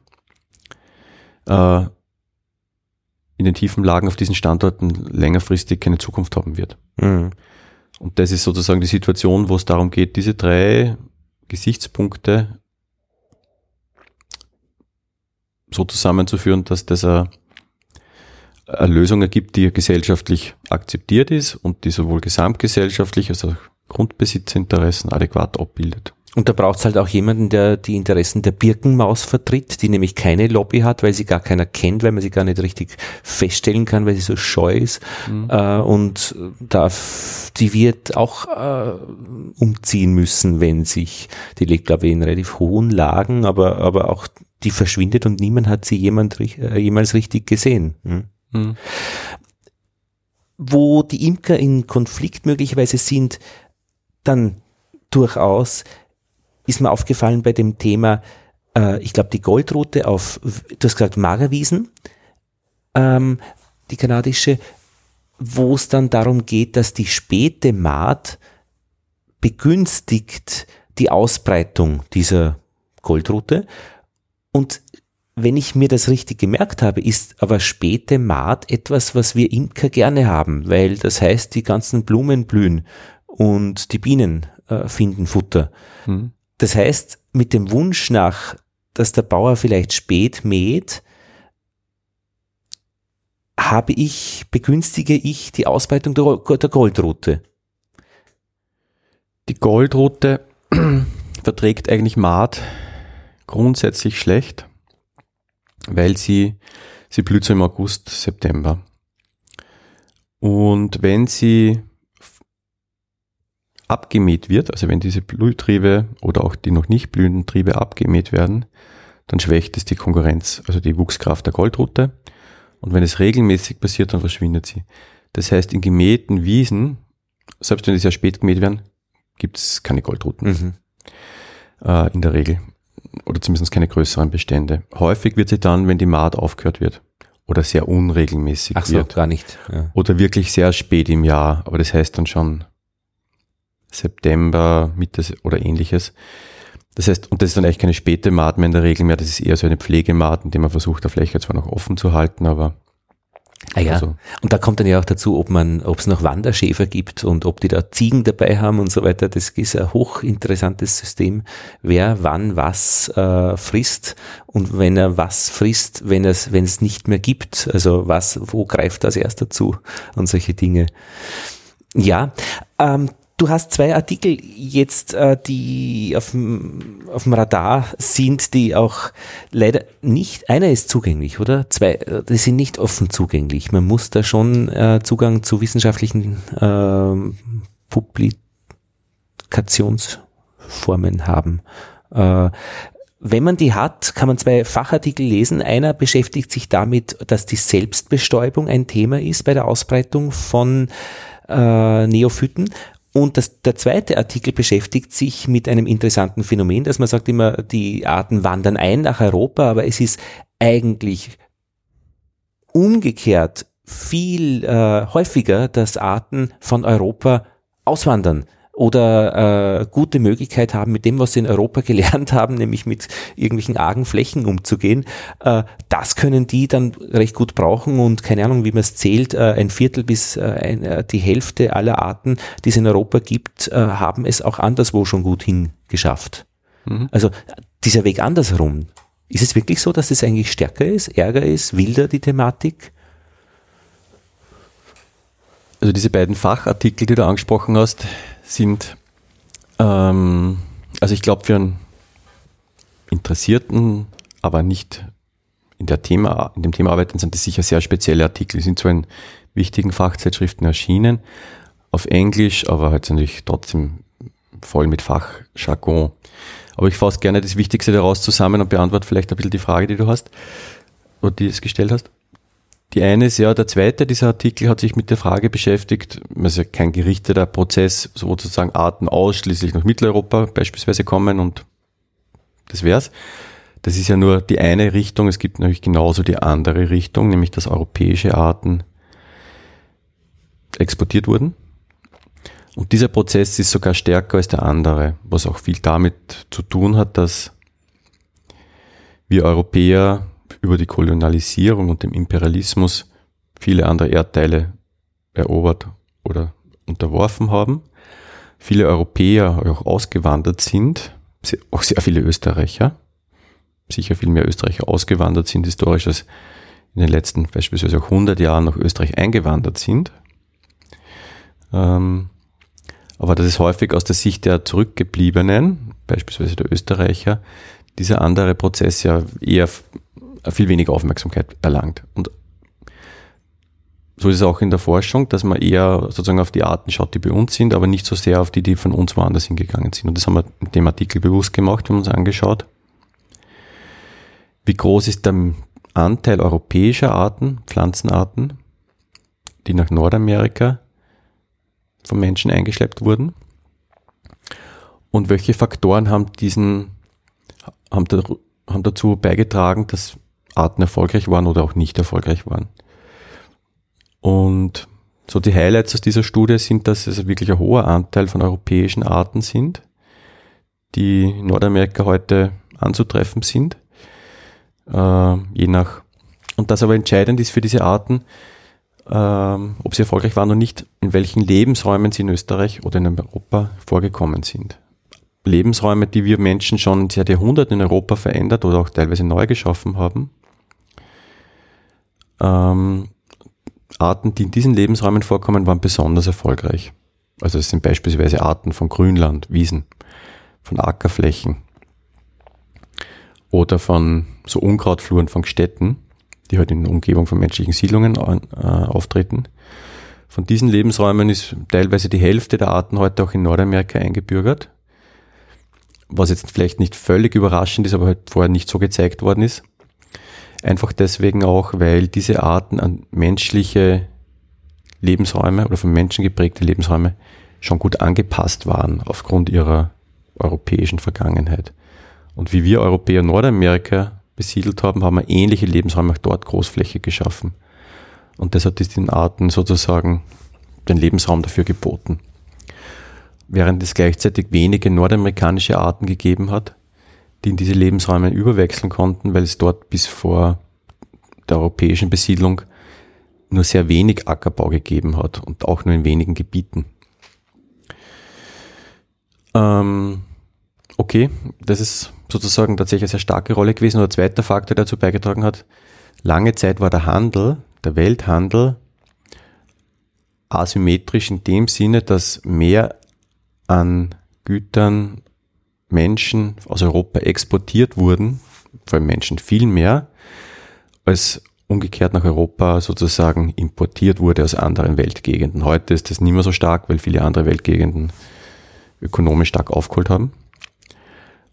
äh, in den tiefen Lagen auf diesen Standorten längerfristig keine Zukunft haben wird. Mhm. Und das ist sozusagen die Situation, wo es darum geht, diese drei Gesichtspunkte so zusammenzuführen, dass das eine, eine Lösung ergibt, die gesellschaftlich akzeptiert ist und die sowohl gesamtgesellschaftlich als auch Grundbesitzinteressen adäquat abbildet. Und da braucht es halt auch jemanden, der die Interessen der Birkenmaus vertritt, die nämlich keine Lobby hat, weil sie gar keiner kennt, weil man sie gar nicht richtig feststellen kann, weil sie so scheu ist. Mhm. Äh, und darf, die wird auch äh, umziehen müssen, wenn sich, die lebt glaube ich in relativ hohen Lagen, aber, aber auch die verschwindet und niemand hat sie jemand, äh, jemals richtig gesehen. Mhm. Mhm. Wo die Imker in Konflikt möglicherweise sind, dann durchaus ist mir aufgefallen bei dem Thema, äh, ich glaube, die Goldroute auf, du hast gesagt, Magerwiesen, ähm, die kanadische, wo es dann darum geht, dass die späte Maat begünstigt die Ausbreitung dieser Goldroute. Und wenn ich mir das richtig gemerkt habe, ist aber späte Maat etwas, was wir Imker gerne haben, weil das heißt, die ganzen Blumen blühen und die Bienen äh, finden Futter. Mhm. Das heißt, mit dem Wunsch nach, dass der Bauer vielleicht spät mäht, habe ich, begünstige ich die Ausbreitung der, der Goldrute. Die Goldrute verträgt eigentlich Maat grundsätzlich schlecht, weil sie, sie blüht so im August, September. Und wenn sie abgemäht wird, also wenn diese Blühtriebe oder auch die noch nicht blühenden Triebe abgemäht werden, dann schwächt es die Konkurrenz, also die Wuchskraft der Goldrute. Und wenn es regelmäßig passiert, dann verschwindet sie. Das heißt, in gemähten Wiesen, selbst wenn die sehr spät gemäht werden, gibt es keine Goldruten. Mhm. Äh, in der Regel. Oder zumindest keine größeren Bestände. Häufig wird sie dann, wenn die Maat aufgehört wird. Oder sehr unregelmäßig Ach so, wird. gar nicht. Ja. Oder wirklich sehr spät im Jahr. Aber das heißt dann schon September, Mitte oder ähnliches. Das heißt, und das ist dann eigentlich keine späte Maat mehr in der Regel mehr, das ist eher so eine Pflegemaat, in der man versucht, der Fläche zwar noch offen zu halten, aber Ah ja, also. und da kommt dann ja auch dazu, ob man, ob es noch Wanderschäfer gibt und ob die da Ziegen dabei haben und so weiter. Das ist ein hochinteressantes System, wer wann was äh, frisst und wenn er was frisst, wenn es, wenn es nicht mehr gibt. Also was, wo greift das erst dazu und solche Dinge. Ja, ähm, Du hast zwei Artikel jetzt, äh, die auf dem, auf dem Radar sind, die auch leider nicht, einer ist zugänglich, oder? Zwei, äh, die sind nicht offen zugänglich. Man muss da schon äh, Zugang zu wissenschaftlichen äh, Publikationsformen haben. Äh, wenn man die hat, kann man zwei Fachartikel lesen. Einer beschäftigt sich damit, dass die Selbstbestäubung ein Thema ist bei der Ausbreitung von äh, Neophyten und das, der zweite Artikel beschäftigt sich mit einem interessanten Phänomen, dass man sagt immer, die Arten wandern ein nach Europa, aber es ist eigentlich umgekehrt viel äh, häufiger, dass Arten von Europa auswandern oder äh, gute Möglichkeit haben, mit dem, was sie in Europa gelernt haben, nämlich mit irgendwelchen argen Flächen umzugehen, äh, das können die dann recht gut brauchen und keine Ahnung, wie man es zählt, äh, ein Viertel bis äh, ein, äh, die Hälfte aller Arten, die es in Europa gibt, äh, haben es auch anderswo schon gut hingeschafft. Mhm. Also dieser Weg andersherum, ist es wirklich so, dass es eigentlich stärker ist, ärger ist, wilder die Thematik? Also diese beiden Fachartikel, die du angesprochen hast, sind, ähm, also ich glaube für einen Interessierten, aber nicht in, der Thema, in dem Thema arbeiten, sind das sicher sehr spezielle Artikel. Die sind zwar in wichtigen Fachzeitschriften erschienen, auf Englisch, aber halt natürlich trotzdem voll mit Fachjargon. Aber ich fasse gerne das Wichtigste daraus zusammen und beantworte vielleicht ein bisschen die Frage, die du hast, oder die es gestellt hast. Die eine ist ja, der zweite dieser Artikel hat sich mit der Frage beschäftigt, es ist ja kein gerichteter Prozess, sozusagen Arten ausschließlich nach Mitteleuropa beispielsweise kommen und das wär's. Das ist ja nur die eine Richtung, es gibt natürlich genauso die andere Richtung, nämlich dass europäische Arten exportiert wurden. Und dieser Prozess ist sogar stärker als der andere, was auch viel damit zu tun hat, dass wir Europäer über die Kolonialisierung und dem Imperialismus viele andere Erdteile erobert oder unterworfen haben. Viele Europäer auch ausgewandert sind, auch sehr viele Österreicher, sicher viel mehr Österreicher ausgewandert sind historisch als in den letzten beispielsweise auch 100 Jahren nach Österreich eingewandert sind. Ähm, aber das ist häufig aus der Sicht der Zurückgebliebenen, beispielsweise der Österreicher, dieser andere Prozess ja eher viel weniger Aufmerksamkeit erlangt. Und so ist es auch in der Forschung, dass man eher sozusagen auf die Arten schaut, die bei uns sind, aber nicht so sehr auf die, die von uns woanders hingegangen sind. Und das haben wir mit dem Artikel bewusst gemacht, haben uns angeschaut. Wie groß ist der Anteil europäischer Arten, Pflanzenarten, die nach Nordamerika von Menschen eingeschleppt wurden? Und welche Faktoren haben diesen, haben, haben dazu beigetragen, dass Arten erfolgreich waren oder auch nicht erfolgreich waren. Und so die Highlights aus dieser Studie sind, dass es wirklich ein hoher Anteil von europäischen Arten sind, die in Nordamerika heute anzutreffen sind. Äh, je nach und das aber entscheidend ist für diese Arten, ähm, ob sie erfolgreich waren oder nicht, in welchen Lebensräumen sie in Österreich oder in Europa vorgekommen sind. Lebensräume, die wir Menschen schon seit Jahrhunderten in Europa verändert oder auch teilweise neu geschaffen haben ähm, Arten, die in diesen Lebensräumen vorkommen, waren besonders erfolgreich. Also es sind beispielsweise Arten von Grünland, Wiesen, von Ackerflächen oder von so Unkrautfluren von Städten, die halt in der Umgebung von menschlichen Siedlungen äh, auftreten. Von diesen Lebensräumen ist teilweise die Hälfte der Arten heute auch in Nordamerika eingebürgert, was jetzt vielleicht nicht völlig überraschend ist, aber halt vorher nicht so gezeigt worden ist. Einfach deswegen auch, weil diese Arten an menschliche Lebensräume oder von Menschen geprägte Lebensräume schon gut angepasst waren aufgrund ihrer europäischen Vergangenheit. Und wie wir Europäer Nordamerika besiedelt haben, haben wir ähnliche Lebensräume auch dort großflächig geschaffen. Und das hat diesen Arten sozusagen den Lebensraum dafür geboten. Während es gleichzeitig wenige nordamerikanische Arten gegeben hat, die in diese Lebensräume überwechseln konnten, weil es dort bis vor der europäischen Besiedlung nur sehr wenig Ackerbau gegeben hat und auch nur in wenigen Gebieten. Ähm, okay, das ist sozusagen tatsächlich eine sehr starke Rolle gewesen. Und der zweite Faktor, der dazu beigetragen hat, lange Zeit war der Handel, der Welthandel, asymmetrisch in dem Sinne, dass mehr an Gütern Menschen aus Europa exportiert wurden, vor allem Menschen viel mehr, als umgekehrt nach Europa sozusagen importiert wurde aus anderen Weltgegenden. Heute ist das nicht mehr so stark, weil viele andere Weltgegenden ökonomisch stark aufgeholt haben.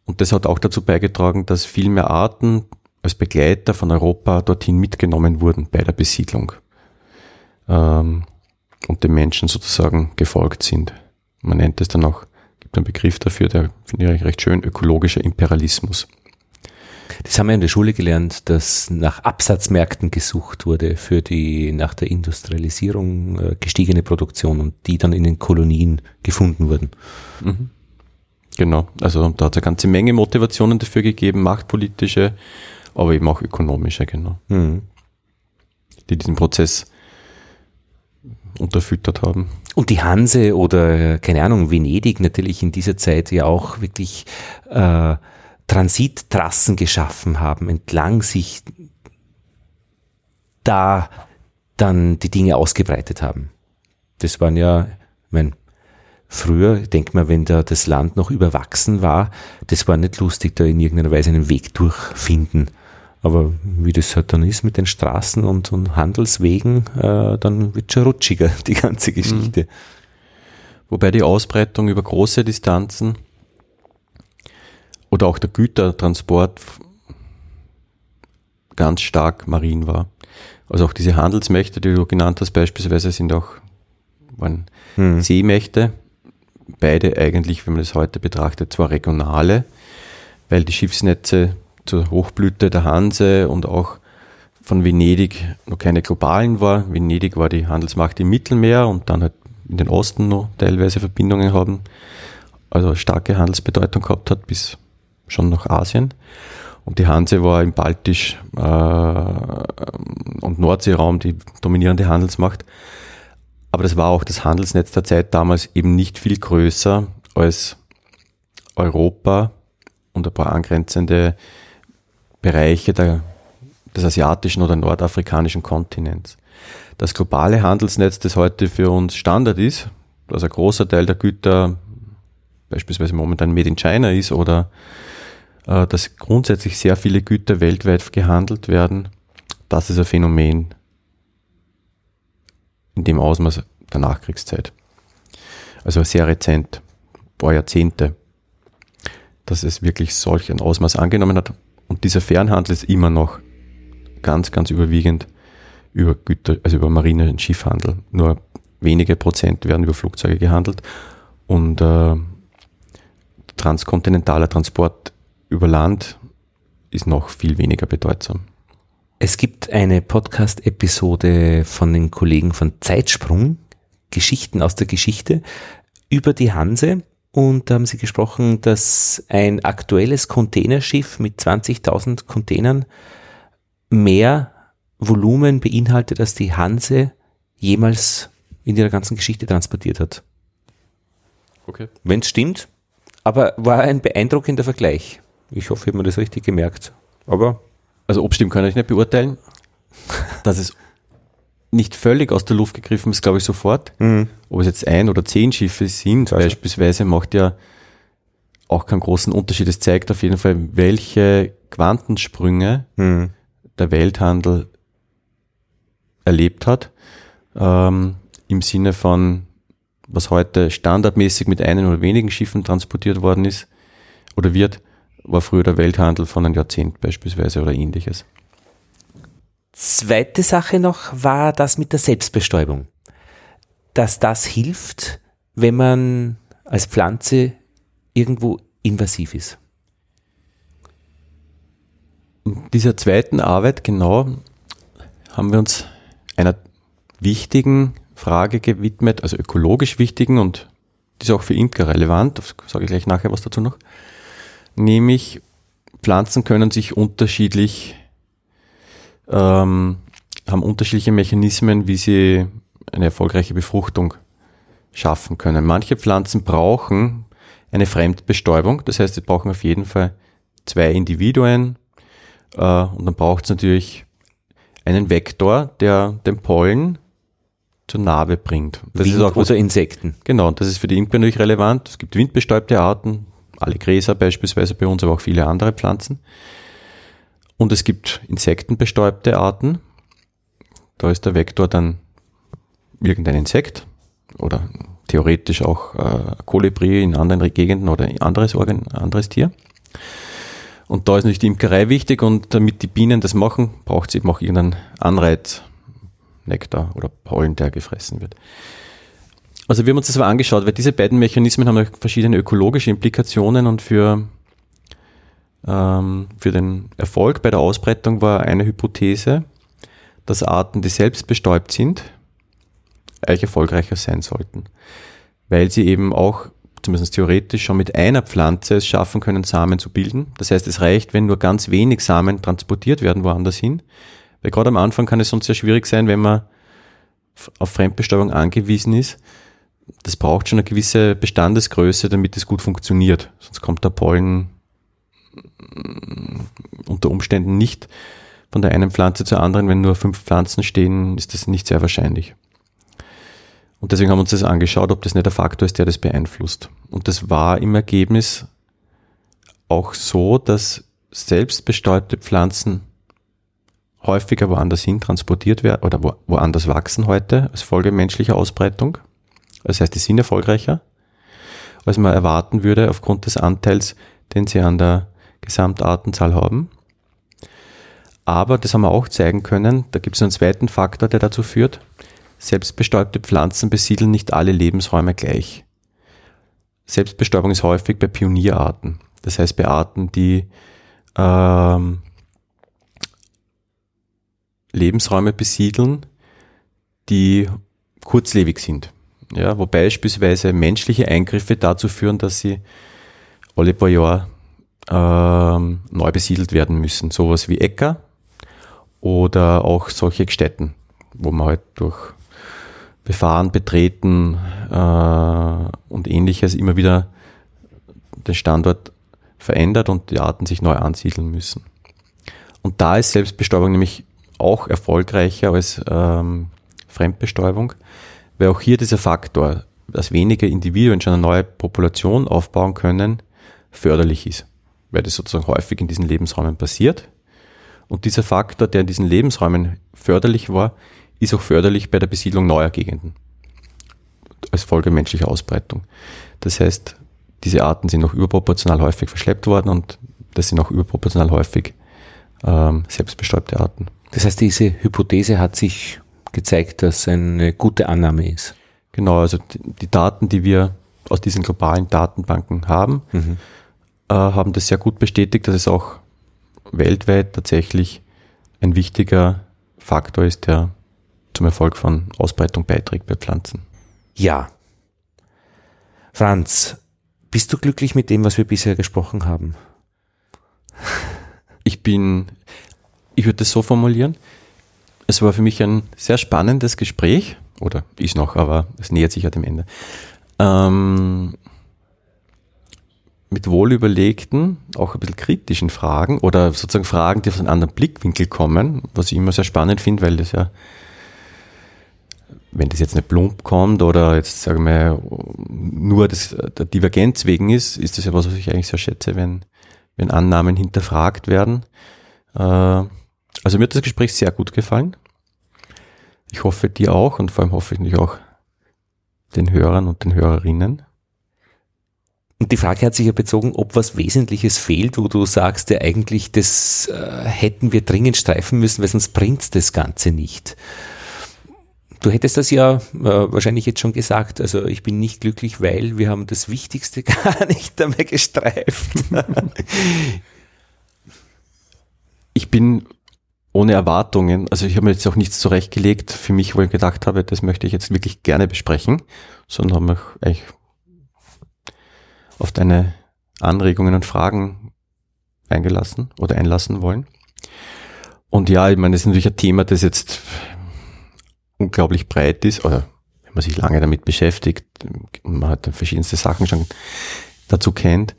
Und das hat auch dazu beigetragen, dass viel mehr Arten als Begleiter von Europa dorthin mitgenommen wurden bei der Besiedlung ähm, und den Menschen sozusagen gefolgt sind. Man nennt es dann auch gibt einen Begriff dafür, der finde ich recht schön, ökologischer Imperialismus. Das haben wir in der Schule gelernt, dass nach Absatzmärkten gesucht wurde für die nach der Industrialisierung äh, gestiegene Produktion und die dann in den Kolonien gefunden wurden. Mhm. Genau, also da hat es eine ganze Menge Motivationen dafür gegeben, machtpolitische, aber eben auch ökonomische, genau. Mhm. Die diesen Prozess unterfüttert haben. Und die Hanse oder, keine Ahnung, Venedig natürlich in dieser Zeit ja auch wirklich äh, Transittrassen geschaffen haben, entlang sich da dann die Dinge ausgebreitet haben. Das waren ja, ich meine, früher, ich denke mal, wenn da das Land noch überwachsen war, das war nicht lustig, da in irgendeiner Weise einen Weg durchfinden. Aber wie das halt dann ist mit den Straßen und, und Handelswegen, äh, dann wird schon rutschiger, die ganze Geschichte. Mhm. Wobei die Ausbreitung über große Distanzen oder auch der Gütertransport ganz stark marin war. Also auch diese Handelsmächte, die du genannt hast, beispielsweise sind auch waren hm. Seemächte, beide eigentlich, wenn man das heute betrachtet, zwar regionale, weil die Schiffsnetze zur Hochblüte der Hanse und auch von Venedig noch keine globalen war. Venedig war die Handelsmacht im Mittelmeer und dann halt in den Osten noch teilweise Verbindungen haben, also starke Handelsbedeutung gehabt hat bis schon nach Asien. Und die Hanse war im Baltisch äh, und Nordseeraum die dominierende Handelsmacht. Aber das war auch das Handelsnetz der Zeit damals eben nicht viel größer als Europa und ein paar angrenzende Bereiche der, des asiatischen oder nordafrikanischen Kontinents. Das globale Handelsnetz, das heute für uns Standard ist, dass ein großer Teil der Güter beispielsweise momentan made in China ist oder äh, dass grundsätzlich sehr viele Güter weltweit gehandelt werden, das ist ein Phänomen in dem Ausmaß der Nachkriegszeit. Also sehr rezent, ein paar Jahrzehnte, dass es wirklich solch ein Ausmaß angenommen hat. Und dieser Fernhandel ist immer noch ganz, ganz überwiegend über Güter, also über Marine- und Schiffhandel. Nur wenige Prozent werden über Flugzeuge gehandelt und äh, transkontinentaler Transport über Land ist noch viel weniger bedeutsam. Es gibt eine Podcast-Episode von den Kollegen von Zeitsprung, Geschichten aus der Geschichte, über die Hanse. Und da haben sie gesprochen, dass ein aktuelles Containerschiff mit 20.000 Containern mehr Volumen beinhaltet, als die Hanse jemals in ihrer ganzen Geschichte transportiert hat. Okay. Wenn es stimmt, aber war ein beeindruckender Vergleich. Ich hoffe, ich habe mir das richtig gemerkt. Aber. Also obstimmt kann ich nicht beurteilen. Dass es nicht völlig aus der Luft gegriffen ist, glaube ich sofort. Mhm. Ob es jetzt ein oder zehn Schiffe sind, also. beispielsweise, macht ja auch keinen großen Unterschied. Es zeigt auf jeden Fall, welche Quantensprünge mhm. der Welthandel erlebt hat. Ähm, Im Sinne von, was heute standardmäßig mit einem oder wenigen Schiffen transportiert worden ist oder wird, war früher der Welthandel von einem Jahrzehnt beispielsweise oder ähnliches. Zweite Sache noch war das mit der Selbstbestäubung. Dass das hilft, wenn man als Pflanze irgendwo invasiv ist. In dieser zweiten Arbeit, genau, haben wir uns einer wichtigen Frage gewidmet, also ökologisch wichtigen und die ist auch für Imker relevant, das sage ich gleich nachher was dazu noch nämlich Pflanzen können sich unterschiedlich, ähm, haben unterschiedliche Mechanismen, wie sie eine erfolgreiche Befruchtung schaffen können. Manche Pflanzen brauchen eine Fremdbestäubung, das heißt, sie brauchen auf jeden Fall zwei Individuen äh, und dann braucht es natürlich einen Vektor, der den Pollen zur Narbe bringt. Das Wind ist auch was, oder Insekten. Genau, das ist für die Imker natürlich relevant. Es gibt windbestäubte Arten, alle Gräser beispielsweise bei uns, aber auch viele andere Pflanzen. Und es gibt insektenbestäubte Arten. Da ist der Vektor dann irgendein Insekt oder theoretisch auch äh, Kolibri in anderen Gegenden oder anderes, Organ, anderes Tier. Und da ist natürlich die Imkerei wichtig und damit die Bienen das machen, braucht es eben auch irgendeinen Anreiz, Nektar oder Pollen, der gefressen wird. Also wir haben uns das mal angeschaut, weil diese beiden Mechanismen haben verschiedene ökologische Implikationen und für ähm, für den Erfolg bei der Ausbreitung war eine Hypothese, dass Arten, die selbst bestäubt sind, eigentlich erfolgreicher sein sollten, weil sie eben auch zumindest theoretisch schon mit einer Pflanze es schaffen können, Samen zu bilden. Das heißt, es reicht, wenn nur ganz wenig Samen transportiert werden woanders hin. Weil gerade am Anfang kann es sonst sehr schwierig sein, wenn man auf Fremdbestäubung angewiesen ist. Das braucht schon eine gewisse Bestandesgröße, damit es gut funktioniert. Sonst kommt der Pollen unter Umständen nicht von der einen Pflanze zur anderen. Wenn nur fünf Pflanzen stehen, ist das nicht sehr wahrscheinlich. Und deswegen haben wir uns das angeschaut, ob das nicht der Faktor ist, der das beeinflusst. Und das war im Ergebnis auch so, dass selbstbestäubte Pflanzen häufiger woanders hin transportiert werden oder wo, woanders wachsen heute als Folge menschlicher Ausbreitung. Das heißt, die sind erfolgreicher, als man erwarten würde aufgrund des Anteils, den sie an der Gesamtartenzahl haben. Aber, das haben wir auch zeigen können, da gibt es einen zweiten Faktor, der dazu führt, selbstbestäubte Pflanzen besiedeln nicht alle Lebensräume gleich. Selbstbestäubung ist häufig bei Pionierarten, das heißt bei Arten, die ähm, Lebensräume besiedeln, die kurzlebig sind. Ja, wo beispielsweise menschliche Eingriffe dazu führen, dass sie alle paar Jahre ähm, neu besiedelt werden müssen. Sowas wie Äcker oder auch solche Städten, wo man halt durch Befahren, Betreten äh, und ähnliches immer wieder den Standort verändert und die Arten sich neu ansiedeln müssen. Und da ist Selbstbestäubung nämlich auch erfolgreicher als ähm, Fremdbestäubung, weil auch hier dieser Faktor, dass weniger Individuen schon eine neue Population aufbauen können, förderlich ist, weil das sozusagen häufig in diesen Lebensräumen passiert. Und dieser Faktor, der in diesen Lebensräumen förderlich war, ist auch förderlich bei der Besiedlung neuer Gegenden als Folge menschlicher Ausbreitung. Das heißt, diese Arten sind noch überproportional häufig verschleppt worden und das sind auch überproportional häufig ähm, selbstbestäubte Arten. Das heißt, diese Hypothese hat sich gezeigt, dass eine gute Annahme ist. Genau, also die Daten, die wir aus diesen globalen Datenbanken haben, mhm. Äh, haben das sehr gut bestätigt, dass es auch weltweit tatsächlich ein wichtiger Faktor ist, der zum Erfolg von Ausbreitung beiträgt bei Pflanzen. Ja. Franz, bist du glücklich mit dem, was wir bisher gesprochen haben? Ich bin, ich würde das so formulieren. Es war für mich ein sehr spannendes Gespräch, oder ist noch, aber es nähert sich ja dem Ende. Ähm, mit wohlüberlegten, auch ein bisschen kritischen Fragen oder sozusagen Fragen, die aus einem anderen Blickwinkel kommen, was ich immer sehr spannend finde, weil das ja, wenn das jetzt nicht plump kommt oder jetzt sagen wir nur das, der Divergenz wegen ist, ist das ja was, was ich eigentlich sehr schätze, wenn, wenn Annahmen hinterfragt werden. Äh, also mir hat das Gespräch sehr gut gefallen. Ich hoffe dir auch und vor allem hoffe ich natürlich auch den Hörern und den Hörerinnen. Und die Frage hat sich ja bezogen, ob was Wesentliches fehlt, wo du sagst, ja eigentlich, das äh, hätten wir dringend streifen müssen, weil sonst bringt das Ganze nicht. Du hättest das ja äh, wahrscheinlich jetzt schon gesagt. Also ich bin nicht glücklich, weil wir haben das Wichtigste gar nicht einmal gestreift. ich bin ohne Erwartungen, also ich habe mir jetzt auch nichts zurechtgelegt für mich, wo ich gedacht habe, das möchte ich jetzt wirklich gerne besprechen, sondern habe mich eigentlich auf deine Anregungen und Fragen eingelassen oder einlassen wollen. Und ja, ich meine, das ist natürlich ein Thema, das jetzt unglaublich breit ist, oder wenn man sich lange damit beschäftigt, man hat verschiedenste Sachen schon dazu kennt,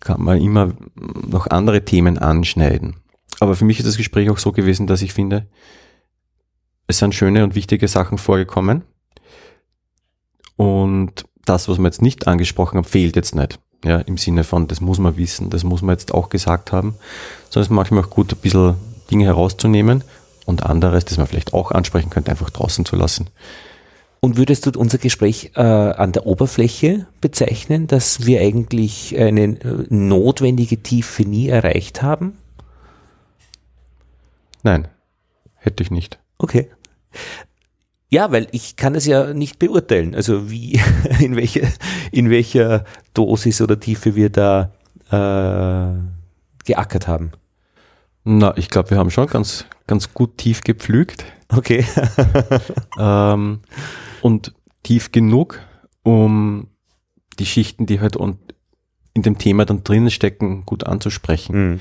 kann man immer noch andere Themen anschneiden. Aber für mich ist das Gespräch auch so gewesen, dass ich finde, es sind schöne und wichtige Sachen vorgekommen. Und das, was wir jetzt nicht angesprochen haben, fehlt jetzt nicht. Ja, im Sinne von, das muss man wissen, das muss man jetzt auch gesagt haben. Sondern es ist manchmal auch gut, ein bisschen Dinge herauszunehmen und anderes, das man vielleicht auch ansprechen könnte, einfach draußen zu lassen. Und würdest du unser Gespräch äh, an der Oberfläche bezeichnen, dass wir eigentlich eine notwendige Tiefe nie erreicht haben? Nein, hätte ich nicht. Okay. Ja, weil ich kann es ja nicht beurteilen, also wie, in welcher, in welcher Dosis oder Tiefe wir da äh, geackert haben? Na, ich glaube, wir haben schon ganz, ganz gut tief gepflügt. Okay. ähm, und tief genug, um die Schichten, die halt und in dem Thema dann drinnen stecken, gut anzusprechen. Mhm.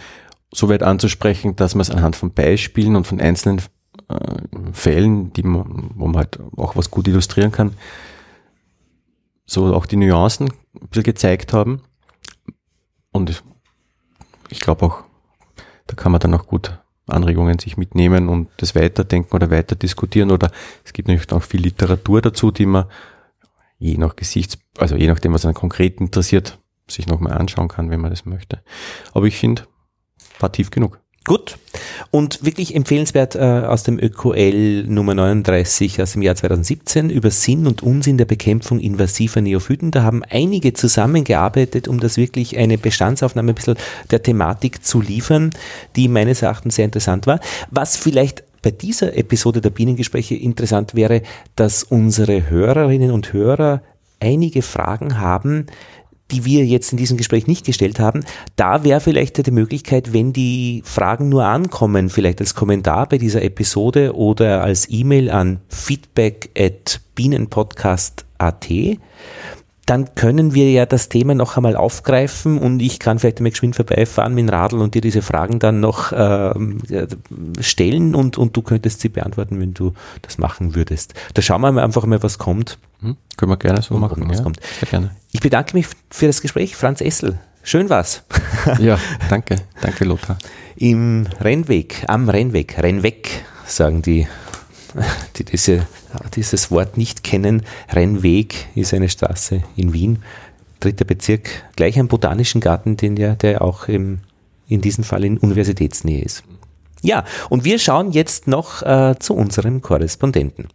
So weit anzusprechen, dass man es anhand von Beispielen und von einzelnen äh, Fällen, die man, wo man halt auch was gut illustrieren kann, so auch die Nuancen ein bisschen gezeigt haben. Und ich glaube auch, da kann man dann auch gut Anregungen sich mitnehmen und das weiterdenken oder weiter diskutieren. Oder es gibt natürlich auch viel Literatur dazu, die man je nach Gesichts, also je nachdem, was einen konkret interessiert, sich nochmal anschauen kann, wenn man das möchte. Aber ich finde, war tief genug. Gut. Und wirklich empfehlenswert äh, aus dem ÖQL Nummer 39 aus dem Jahr 2017 über Sinn und Unsinn der Bekämpfung invasiver Neophyten. Da haben einige zusammengearbeitet, um das wirklich eine Bestandsaufnahme ein bisschen der Thematik zu liefern, die meines Erachtens sehr interessant war. Was vielleicht bei dieser Episode der Bienengespräche interessant wäre, dass unsere Hörerinnen und Hörer einige Fragen haben, die wir jetzt in diesem Gespräch nicht gestellt haben. Da wäre vielleicht die Möglichkeit, wenn die Fragen nur ankommen, vielleicht als Kommentar bei dieser Episode oder als E-Mail an feedback at bienenpodcast.at, dann können wir ja das Thema noch einmal aufgreifen und ich kann vielleicht einmal geschwind vorbeifahren mit dem Radl und dir diese Fragen dann noch äh, stellen und, und du könntest sie beantworten, wenn du das machen würdest. Da schauen wir mal einfach mal, was kommt. Hm, können wir gerne so machen. Was ja, kommt. Sehr gerne. Ich bedanke mich für das Gespräch, Franz Essel. Schön war's. ja, danke. Danke, Lothar. Im Rennweg, am Rennweg, Rennweg, sagen die die diese, dieses Wort nicht kennen, Rennweg ist eine Straße in Wien, dritter Bezirk, gleich am Botanischen Garten, den ja, der auch im, in diesem Fall in Universitätsnähe ist. Ja, und wir schauen jetzt noch äh, zu unserem Korrespondenten.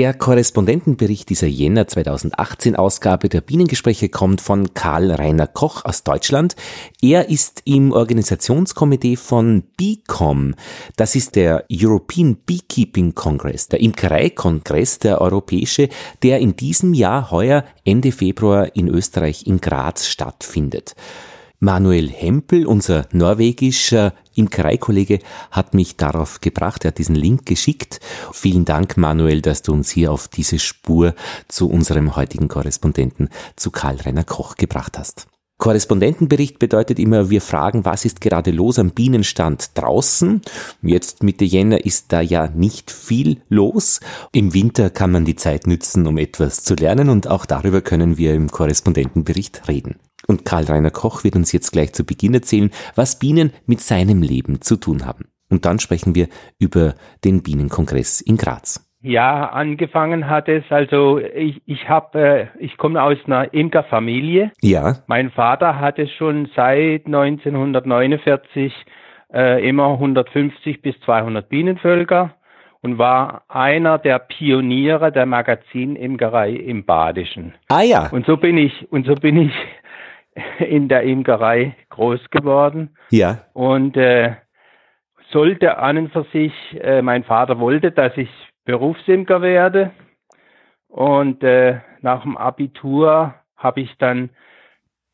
Der Korrespondentenbericht dieser Jänner 2018 Ausgabe der Bienengespräche kommt von Karl Rainer Koch aus Deutschland. Er ist im Organisationskomitee von BICOM. Das ist der European Beekeeping Congress, der Imkereikongress, der europäische, der in diesem Jahr heuer Ende Februar in Österreich in Graz stattfindet. Manuel Hempel, unser norwegischer Imkereikollege, hat mich darauf gebracht. Er hat diesen Link geschickt. Vielen Dank, Manuel, dass du uns hier auf diese Spur zu unserem heutigen Korrespondenten, zu Karl Renner Koch gebracht hast. Korrespondentenbericht bedeutet immer, wir fragen, was ist gerade los am Bienenstand draußen. Jetzt Mitte Jänner ist da ja nicht viel los. Im Winter kann man die Zeit nützen, um etwas zu lernen und auch darüber können wir im Korrespondentenbericht reden. Und Karl Rainer Koch wird uns jetzt gleich zu Beginn erzählen, was Bienen mit seinem Leben zu tun haben. Und dann sprechen wir über den Bienenkongress in Graz. Ja, angefangen hat es, also ich, ich habe, äh, ich komme aus einer Imkerfamilie. Ja. Mein Vater hatte schon seit 1949 äh, immer 150 bis 200 Bienenvölker und war einer der Pioniere der Magazinimkerei im Badischen. Ah ja. Und so bin ich, und so bin ich in der Imkerei groß geworden. Ja. Und äh, sollte an und für sich, äh, mein Vater wollte, dass ich Berufsimker werde. Und äh, nach dem Abitur habe ich dann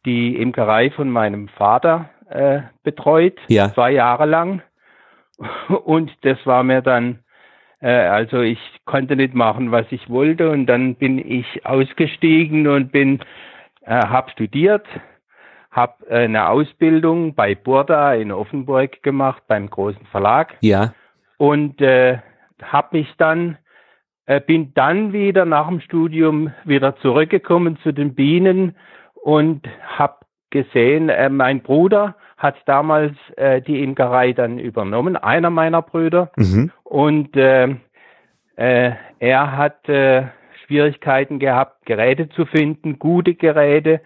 die Imkerei von meinem Vater äh, betreut, ja. zwei Jahre lang. Und das war mir dann, äh, also ich konnte nicht machen, was ich wollte. Und dann bin ich ausgestiegen und bin äh, habe studiert, habe äh, eine Ausbildung bei Burda in Offenburg gemacht, beim großen Verlag. Ja. Und äh, habe mich dann, äh, bin dann wieder nach dem Studium wieder zurückgekommen zu den Bienen und habe gesehen, äh, mein Bruder hat damals äh, die Imkerei dann übernommen, einer meiner Brüder. Mhm. Und äh, äh, er hat äh, Schwierigkeiten gehabt, Geräte zu finden, gute Geräte.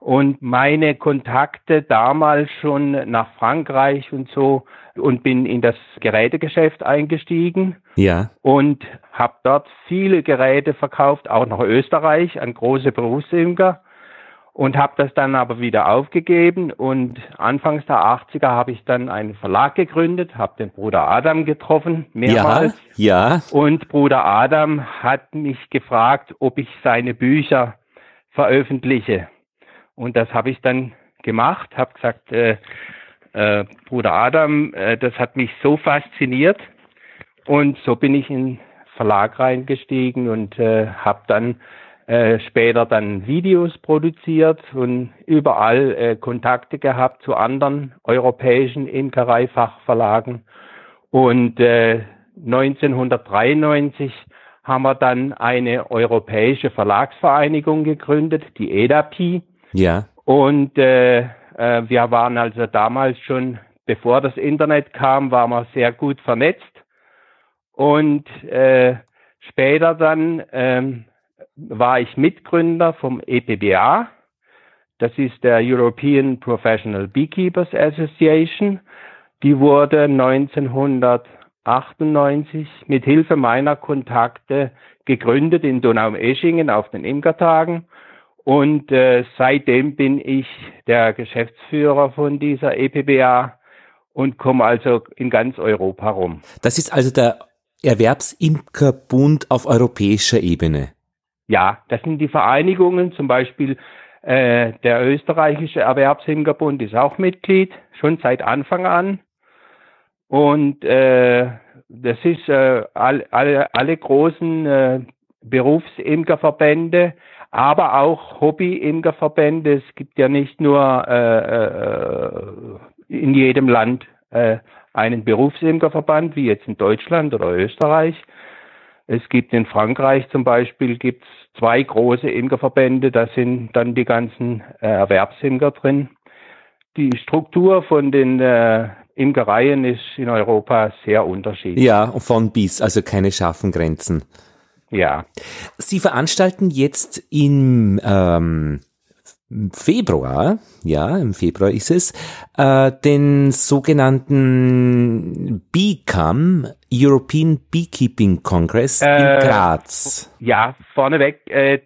und meine Kontakte damals schon nach Frankreich und so und bin in das Gerätegeschäft eingestiegen. Ja. Und habe dort viele Geräte verkauft, auch nach Österreich an große Berufsimker und habe das dann aber wieder aufgegeben und anfangs der 80er habe ich dann einen Verlag gegründet, habe den Bruder Adam getroffen, mehrmals. Ja, ja. Und Bruder Adam hat mich gefragt, ob ich seine Bücher veröffentliche. Und das habe ich dann gemacht, habe gesagt, äh, äh, Bruder Adam, äh, das hat mich so fasziniert. Und so bin ich in den Verlag reingestiegen und äh, habe dann äh, später dann Videos produziert und überall äh, Kontakte gehabt zu anderen europäischen Imkereifachverlagen. Und äh, 1993 haben wir dann eine europäische Verlagsvereinigung gegründet, die EDAPI. Ja. Und äh, äh, wir waren also damals schon, bevor das Internet kam, waren wir sehr gut vernetzt. Und äh, später dann ähm, war ich Mitgründer vom EPBA. Das ist der European Professional Beekeepers Association. Die wurde 1998 mit Hilfe meiner Kontakte gegründet in Donau-Eschingen auf den Imkertagen. Und äh, seitdem bin ich der Geschäftsführer von dieser EPBA und komme also in ganz Europa rum. Das ist also der Erwerbsimkerbund auf europäischer Ebene. Ja, das sind die Vereinigungen, zum Beispiel äh, der österreichische Erwerbsimkerbund ist auch Mitglied, schon seit Anfang an. Und äh, das ist äh, all, alle, alle großen äh, Berufsimkerverbände, aber auch Hobby-Imkerverbände. Es gibt ja nicht nur äh, äh, in jedem Land äh, einen Berufsimkerverband, wie jetzt in Deutschland oder Österreich, es gibt in Frankreich zum Beispiel gibt's zwei große Imkerverbände, da sind dann die ganzen äh, Erwerbsimker drin. Die Struktur von den äh, Imkereien ist in Europa sehr unterschiedlich. Ja, von bis, also keine scharfen Grenzen. Ja. Sie veranstalten jetzt im ähm, Februar, ja, im Februar ist es, äh, den sogenannten BECAM, European Beekeeping Congress äh, in Graz. Ja, vorneweg, äh,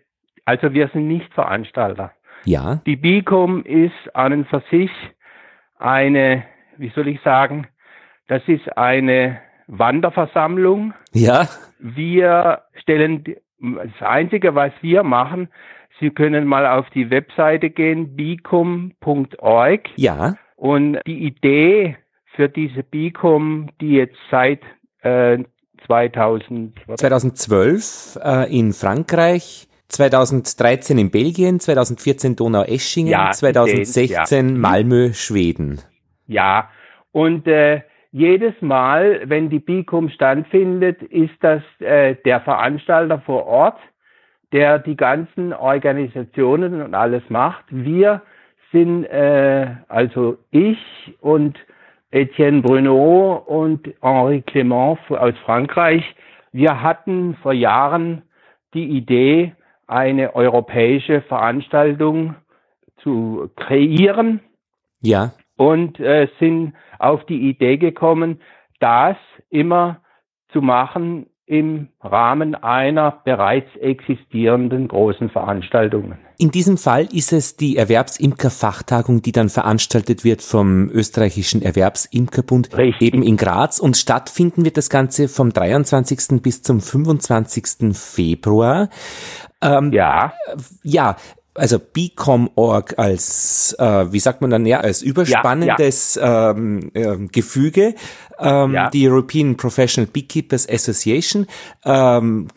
also wir sind nicht Veranstalter. Ja. Die BICOM ist an und für sich eine, wie soll ich sagen, das ist eine Wanderversammlung. Ja. Wir stellen, das Einzige, was wir machen, Sie können mal auf die Webseite gehen, bicum.org. Ja. Und die Idee für diese Bicum, die jetzt seit äh, 2000, 2012 äh, in Frankreich, 2013 in Belgien, 2014 Donau-Eschingen, ja, 2016 ja. Malmö, Schweden. Ja, und äh, jedes Mal, wenn die Bicum stattfindet, ist das äh, der Veranstalter vor Ort, der die ganzen Organisationen und alles macht. Wir sind äh, also ich und Etienne Bruno und Henri Clément aus Frankreich. Wir hatten vor Jahren die Idee, eine europäische Veranstaltung zu kreieren. Ja. Und äh, sind auf die Idee gekommen, das immer zu machen im Rahmen einer bereits existierenden großen Veranstaltung. In diesem Fall ist es die Erwerbsimker-Fachtagung, die dann veranstaltet wird vom österreichischen Erwerbsimkerbund Richtig. eben in Graz und stattfinden wird das Ganze vom 23. bis zum 25. Februar. Ähm, ja. Ja, also Becom.org als, äh, wie sagt man dann, ja, als überspannendes ja, ja. Ähm, äh, Gefüge, ähm, ja. die European Professional Beekeepers Association, ähm,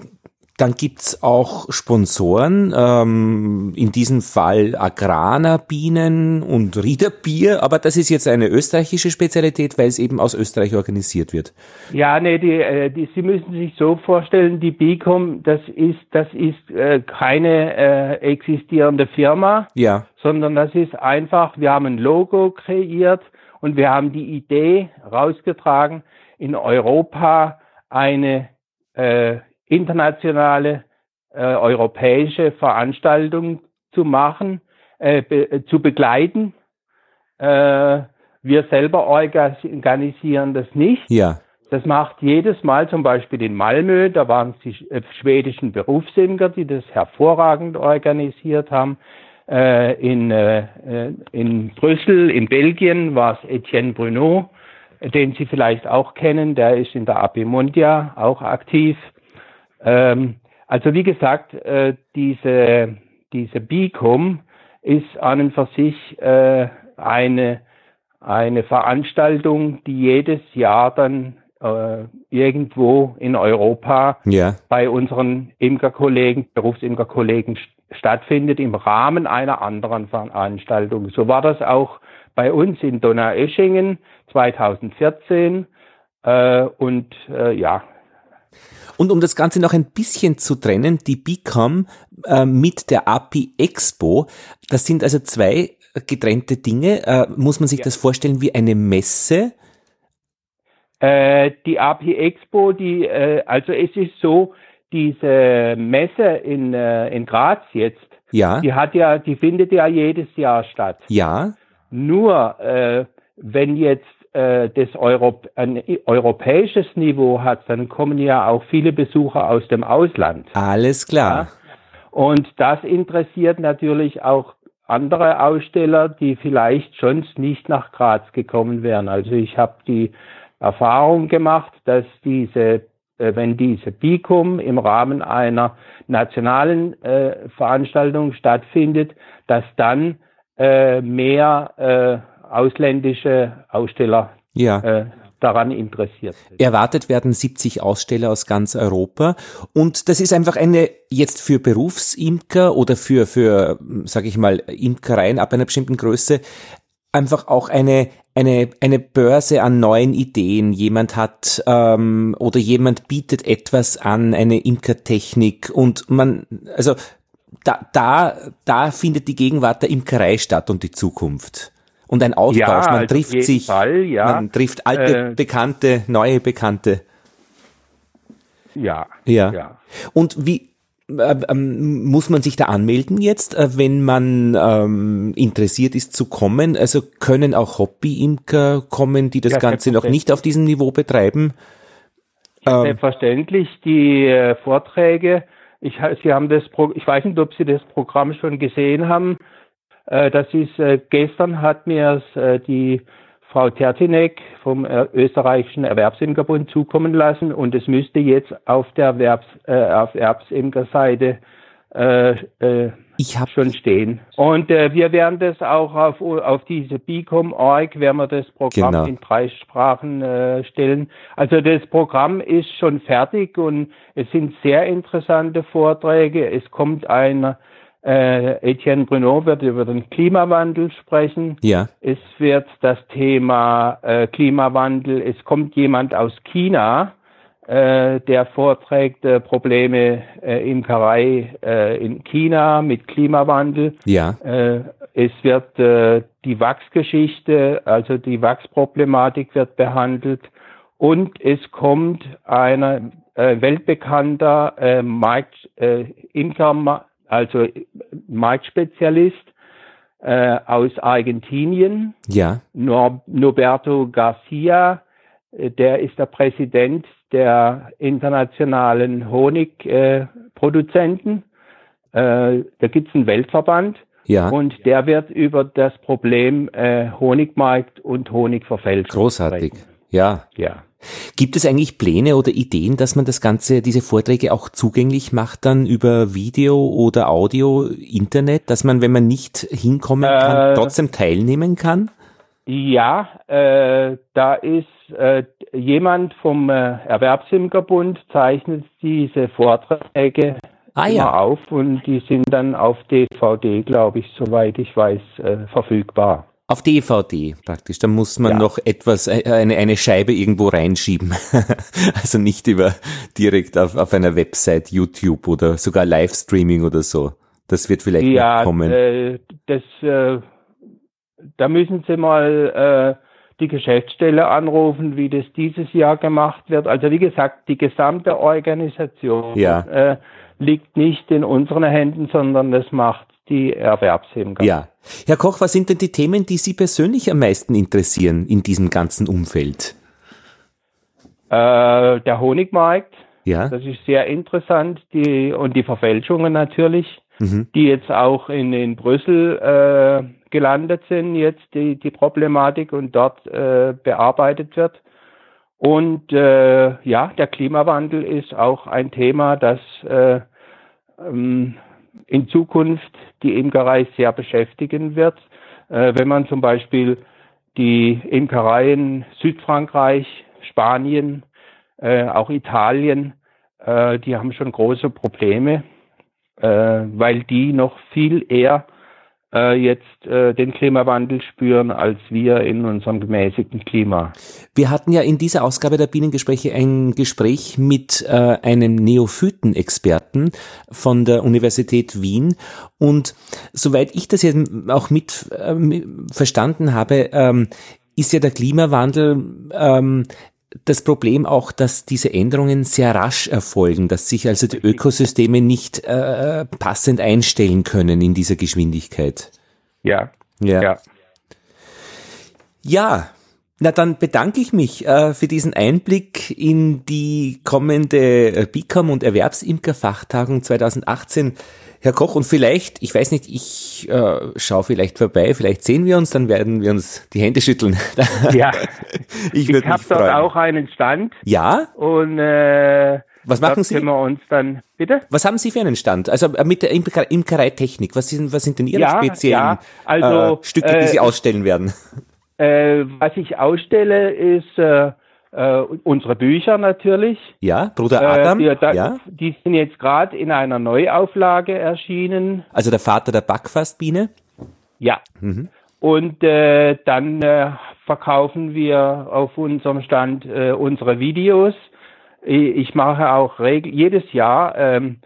dann gibt's auch Sponsoren, ähm, in diesem Fall Agrana Bienen und Riederbier, aber das ist jetzt eine österreichische Spezialität, weil es eben aus Österreich organisiert wird. Ja, nee, die, äh, die, Sie müssen sich so vorstellen, die Bicom, das ist, das ist äh, keine äh, existierende Firma, ja. sondern das ist einfach, wir haben ein Logo kreiert und wir haben die Idee rausgetragen, in Europa eine äh, internationale äh, europäische Veranstaltung zu machen, äh, be zu begleiten. Äh, wir selber organisieren das nicht. Ja. Das macht jedes Mal zum Beispiel in Malmö, da waren es die äh, schwedischen Berufsimker, die das hervorragend organisiert haben. Äh, in, äh, in Brüssel, in Belgien, war es Etienne Bruno, den Sie vielleicht auch kennen, der ist in der Apimundia auch aktiv. Ähm, also wie gesagt, äh, diese, diese BICOM ist an und für sich äh, eine, eine Veranstaltung, die jedes Jahr dann äh, irgendwo in Europa ja. bei unseren Imkerkollegen, Berufsimkerkollegen stattfindet im Rahmen einer anderen Veranstaltung. So war das auch bei uns in Donaueschingen 2014 äh, und äh, ja. Und um das Ganze noch ein bisschen zu trennen, die BICOM äh, mit der API Expo, das sind also zwei getrennte Dinge. Äh, muss man sich ja. das vorstellen wie eine Messe? Äh, die API Expo, die, äh, also es ist so, diese Messe in, äh, in Graz jetzt, ja. die hat ja, die findet ja jedes Jahr statt. Ja. Nur wenn jetzt äh, das Europ ein europäisches Niveau hat, dann kommen ja auch viele Besucher aus dem Ausland. Alles klar. Ja? Und das interessiert natürlich auch andere Aussteller, die vielleicht sonst nicht nach Graz gekommen wären. Also ich habe die Erfahrung gemacht, dass diese, äh, wenn diese BICUM im Rahmen einer nationalen äh, Veranstaltung stattfindet, dass dann äh, mehr äh, ausländische Aussteller ja. äh, daran interessiert sind. Erwartet werden 70 Aussteller aus ganz Europa und das ist einfach eine jetzt für Berufsimker oder für für sage ich mal Imkereien ab einer bestimmten Größe einfach auch eine eine eine Börse an neuen Ideen. Jemand hat ähm, oder jemand bietet etwas an, eine Imkertechnik und man also da da da findet die Gegenwart der Imkerei statt und die Zukunft und ein Austausch. Ja, man also trifft sich, Fall, ja. man trifft alte äh, Bekannte, neue Bekannte. Ja, ja. ja. Und wie äh, ähm, muss man sich da anmelden jetzt, äh, wenn man ähm, interessiert ist zu kommen? Also können auch Hobby-Imker kommen, die das ja, Ganze noch nicht auf diesem Niveau betreiben? Ähm, selbstverständlich. Die äh, Vorträge, ich, Sie haben das, Pro ich weiß nicht, ob Sie das Programm schon gesehen haben. Äh, das ist, äh, gestern hat mir äh, die Frau Tertinek vom österreichischen Erwerbsimkerbund zukommen lassen und es müsste jetzt auf der Erwerbs, auf Erbsimkerseite ich hab schon stehen. Und äh, wir werden das auch auf, auf diese Bicom.org, werden wir das Programm genau. in drei Sprachen äh, stellen. Also das Programm ist schon fertig und es sind sehr interessante Vorträge. Es kommt ein äh, Etienne Bruno wird über den Klimawandel sprechen. Ja. Es wird das Thema äh, Klimawandel, es kommt jemand aus China, äh, der vorträgt äh, Probleme äh, Imkerei äh, in China mit Klimawandel. Ja. Äh, es wird äh, die Wachsgeschichte, also die Wachsproblematik wird behandelt und es kommt ein äh, weltbekannter Markt, Imker also Marktspezialist äh, aus Argentinien. Ja. Nor Norberto Garcia, äh, der ist der Präsident der internationalen Honigproduzenten. Äh, äh, da gibt es einen Weltverband. Ja. Und der wird über das Problem äh, Honigmarkt und Honigverfälschung Großartig. Sprechen. Ja. Ja. Gibt es eigentlich Pläne oder Ideen, dass man das Ganze, diese Vorträge auch zugänglich macht dann über Video oder Audio, Internet, dass man, wenn man nicht hinkommen kann, äh, trotzdem teilnehmen kann? Ja, äh, da ist äh, jemand vom äh, Erwerbsimkerbund zeichnet diese Vorträge ah, ja. auf und die sind dann auf DVD, glaube ich, soweit ich weiß, äh, verfügbar. Auf DVD praktisch. Da muss man ja. noch etwas, äh, eine, eine Scheibe irgendwo reinschieben. also nicht über direkt auf, auf einer Website, YouTube oder sogar Livestreaming oder so. Das wird vielleicht ja, kommen. Äh, das, äh, da müssen Sie mal äh, die Geschäftsstelle anrufen, wie das dieses Jahr gemacht wird. Also wie gesagt, die gesamte Organisation ja. äh, liegt nicht in unseren Händen, sondern das macht die Erwerbsimker. Ja. Herr Koch, was sind denn die Themen, die Sie persönlich am meisten interessieren in diesem ganzen Umfeld? Äh, der Honigmarkt, Ja. das ist sehr interessant, die und die Verfälschungen natürlich, Mhm. die jetzt auch in, in Brüssel äh, gelandet sind, jetzt die, die Problematik und dort äh, bearbeitet wird. Und äh, ja, der Klimawandel ist auch ein Thema, das äh, ähm, in Zukunft die Imkerei sehr beschäftigen wird. Äh, wenn man zum Beispiel die Imkereien Südfrankreich, Spanien, äh, auch Italien, äh, die haben schon große Probleme, äh, weil die noch viel eher äh, jetzt äh, den Klimawandel spüren als wir in unserem gemäßigten Klima. Wir hatten ja in dieser Ausgabe der Bienengespräche ein Gespräch mit äh, einem Neophyten-Experten von der Universität Wien. Und soweit ich das jetzt auch mit ähm, verstanden habe, ähm, ist ja der Klimawandel ähm, das Problem auch, dass diese Änderungen sehr rasch erfolgen, dass sich also die Ökosysteme nicht äh, passend einstellen können in dieser Geschwindigkeit. Ja, Ja. ja. Ja, na dann bedanke ich mich äh, für diesen Einblick in die kommende äh, BICAM und Erwerbsimkerfachtagung 2018. Herr Koch, und vielleicht, ich weiß nicht, ich äh, schaue vielleicht vorbei, vielleicht sehen wir uns, dann werden wir uns die Hände schütteln. ja. ich Ich habe dort freuen. auch einen Stand Ja? und äh, Was machen Sie? können wir uns dann bitte? Was haben Sie für einen Stand? Also äh, mit der Imker Imkereitechnik, was sind, was sind denn Ihre Ja, speziellen ja, also, äh, Stücke, die äh, Sie ausstellen werden? Äh, was ich ausstelle, ist äh, äh, unsere Bücher natürlich. Ja, Bruder Adam? Äh, die, da, ja? die sind jetzt gerade in einer Neuauflage erschienen. Also der Vater der Backfastbiene? Ja. Mhm. Und äh, dann äh, verkaufen wir auf unserem Stand äh, unsere Videos. Ich, ich mache auch regel jedes Jahr ähm,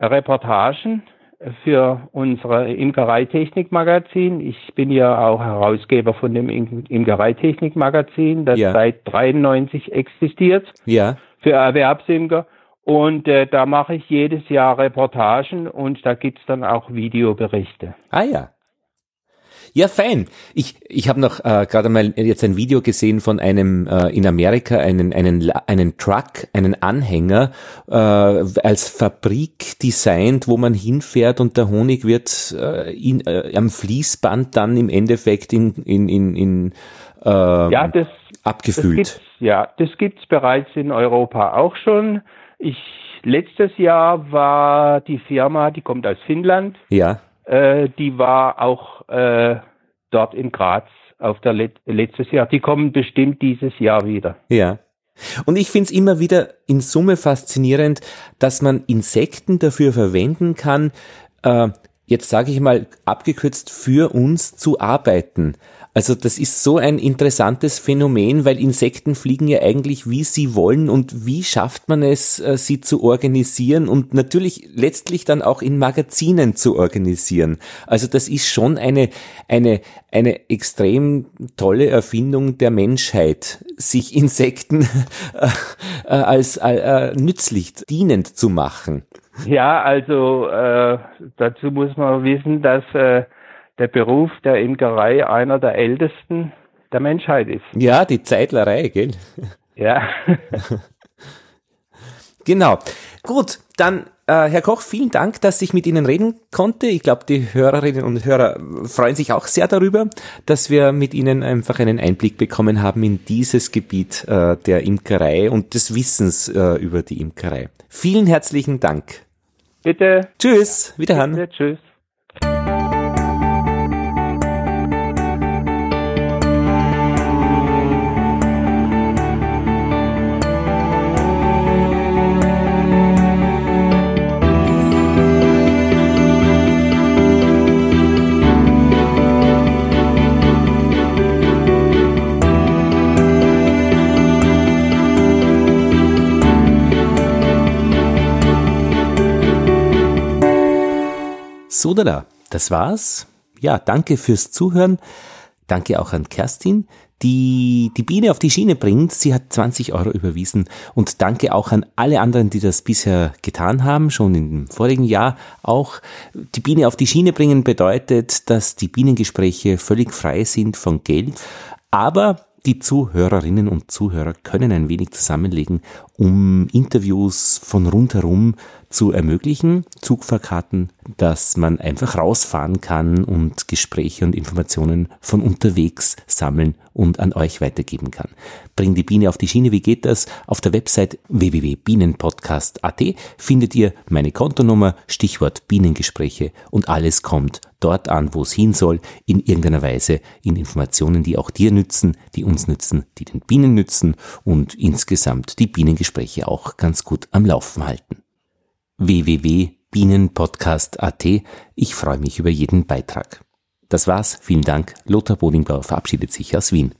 Reportagen für unsere Imkereitechnik-Magazin. Ich bin ja auch Herausgeber von dem Im Imkereitechnik-Magazin, das Ja. seit 93 existiert Ja. für Erwerbsimker. Und äh, da mache ich jedes Jahr Reportagen und da gibt's dann auch Videoberichte. Ah ja. Ja, fein. Ich, ich habe noch äh, gerade mal jetzt ein Video gesehen von einem äh, in Amerika, einen, einen, einen Truck, einen Anhänger äh, als Fabrik designt, wo man hinfährt und der Honig wird äh, in, äh, am Fließband dann im Endeffekt in, in, in, in äh, Ja, das, das abgefüllt. gibt's, ja, das gibt's bereits in Europa auch schon. Ich letztes Jahr war die Firma, die kommt aus Finnland, Ja. Äh, die war auch äh, dort in Graz auf der Let letztes Jahr. Die kommen bestimmt dieses Jahr wieder. Ja. Und ich find's immer wieder in Summe faszinierend, dass man Insekten dafür verwenden kann, äh, jetzt sage ich mal abgekürzt, für uns zu arbeiten. Also das ist so ein interessantes Phänomen, weil Insekten fliegen ja eigentlich, wie sie wollen und wie schafft man es, äh, sie zu organisieren und natürlich letztlich dann auch in Magazinen zu organisieren. Also das ist schon eine, eine, eine extrem tolle Erfindung der Menschheit, sich Insekten äh, äh, als äh, nützlich, dienend zu machen. Ja, also äh, dazu muss man wissen, dass äh, der Beruf der Imkerei einer der ältesten der Menschheit ist. Ja, die Zeitlerei, gell? Ja. Genau. Gut, dann äh, Herr Koch, vielen Dank, dass ich mit Ihnen reden konnte. Ich glaube, die Hörerinnen und Hörer freuen sich auch sehr darüber, dass wir mit Ihnen einfach einen Einblick bekommen haben in dieses Gebiet äh, der Imkerei und des Wissens äh, über die Imkerei. Vielen herzlichen Dank. Bitte. Tschüss, wiederhören. Bitte, tschüss. Sodala, das war's. Ja, danke fürs Zuhören. Danke auch an Kerstin, die die Biene auf die Schiene bringt. Sie hat 20 Euro überwiesen und danke auch an alle anderen, die das bisher getan haben, schon im vorigen Jahr auch. Die Biene auf die Schiene bringen bedeutet, dass die Bienengespräche völlig frei sind von Geld, aber die Zuhörerinnen und Zuhörer können ein wenig zusammenlegen, um Interviews von rundherum zu ermöglichen, Zugfahrkarten, dass man einfach rausfahren kann und Gespräche und Informationen von unterwegs sammeln und an euch weitergeben kann. Bring die Biene auf die Schiene, wie geht das? Auf der Website www.bienenpodcast.at findet ihr meine Kontonummer, Stichwort Bienengespräche und alles kommt dort an, wo es hin soll, in irgendeiner Weise in Informationen, die auch dir nützen, die uns nützen, die den Bienen nützen und insgesamt die Bienengespräche auch ganz gut am Laufen halten www.bienenpodcast.at. Ich freue mich über jeden Beitrag. Das war's. Vielen Dank. Lothar Bodingbauer verabschiedet sich aus Wien.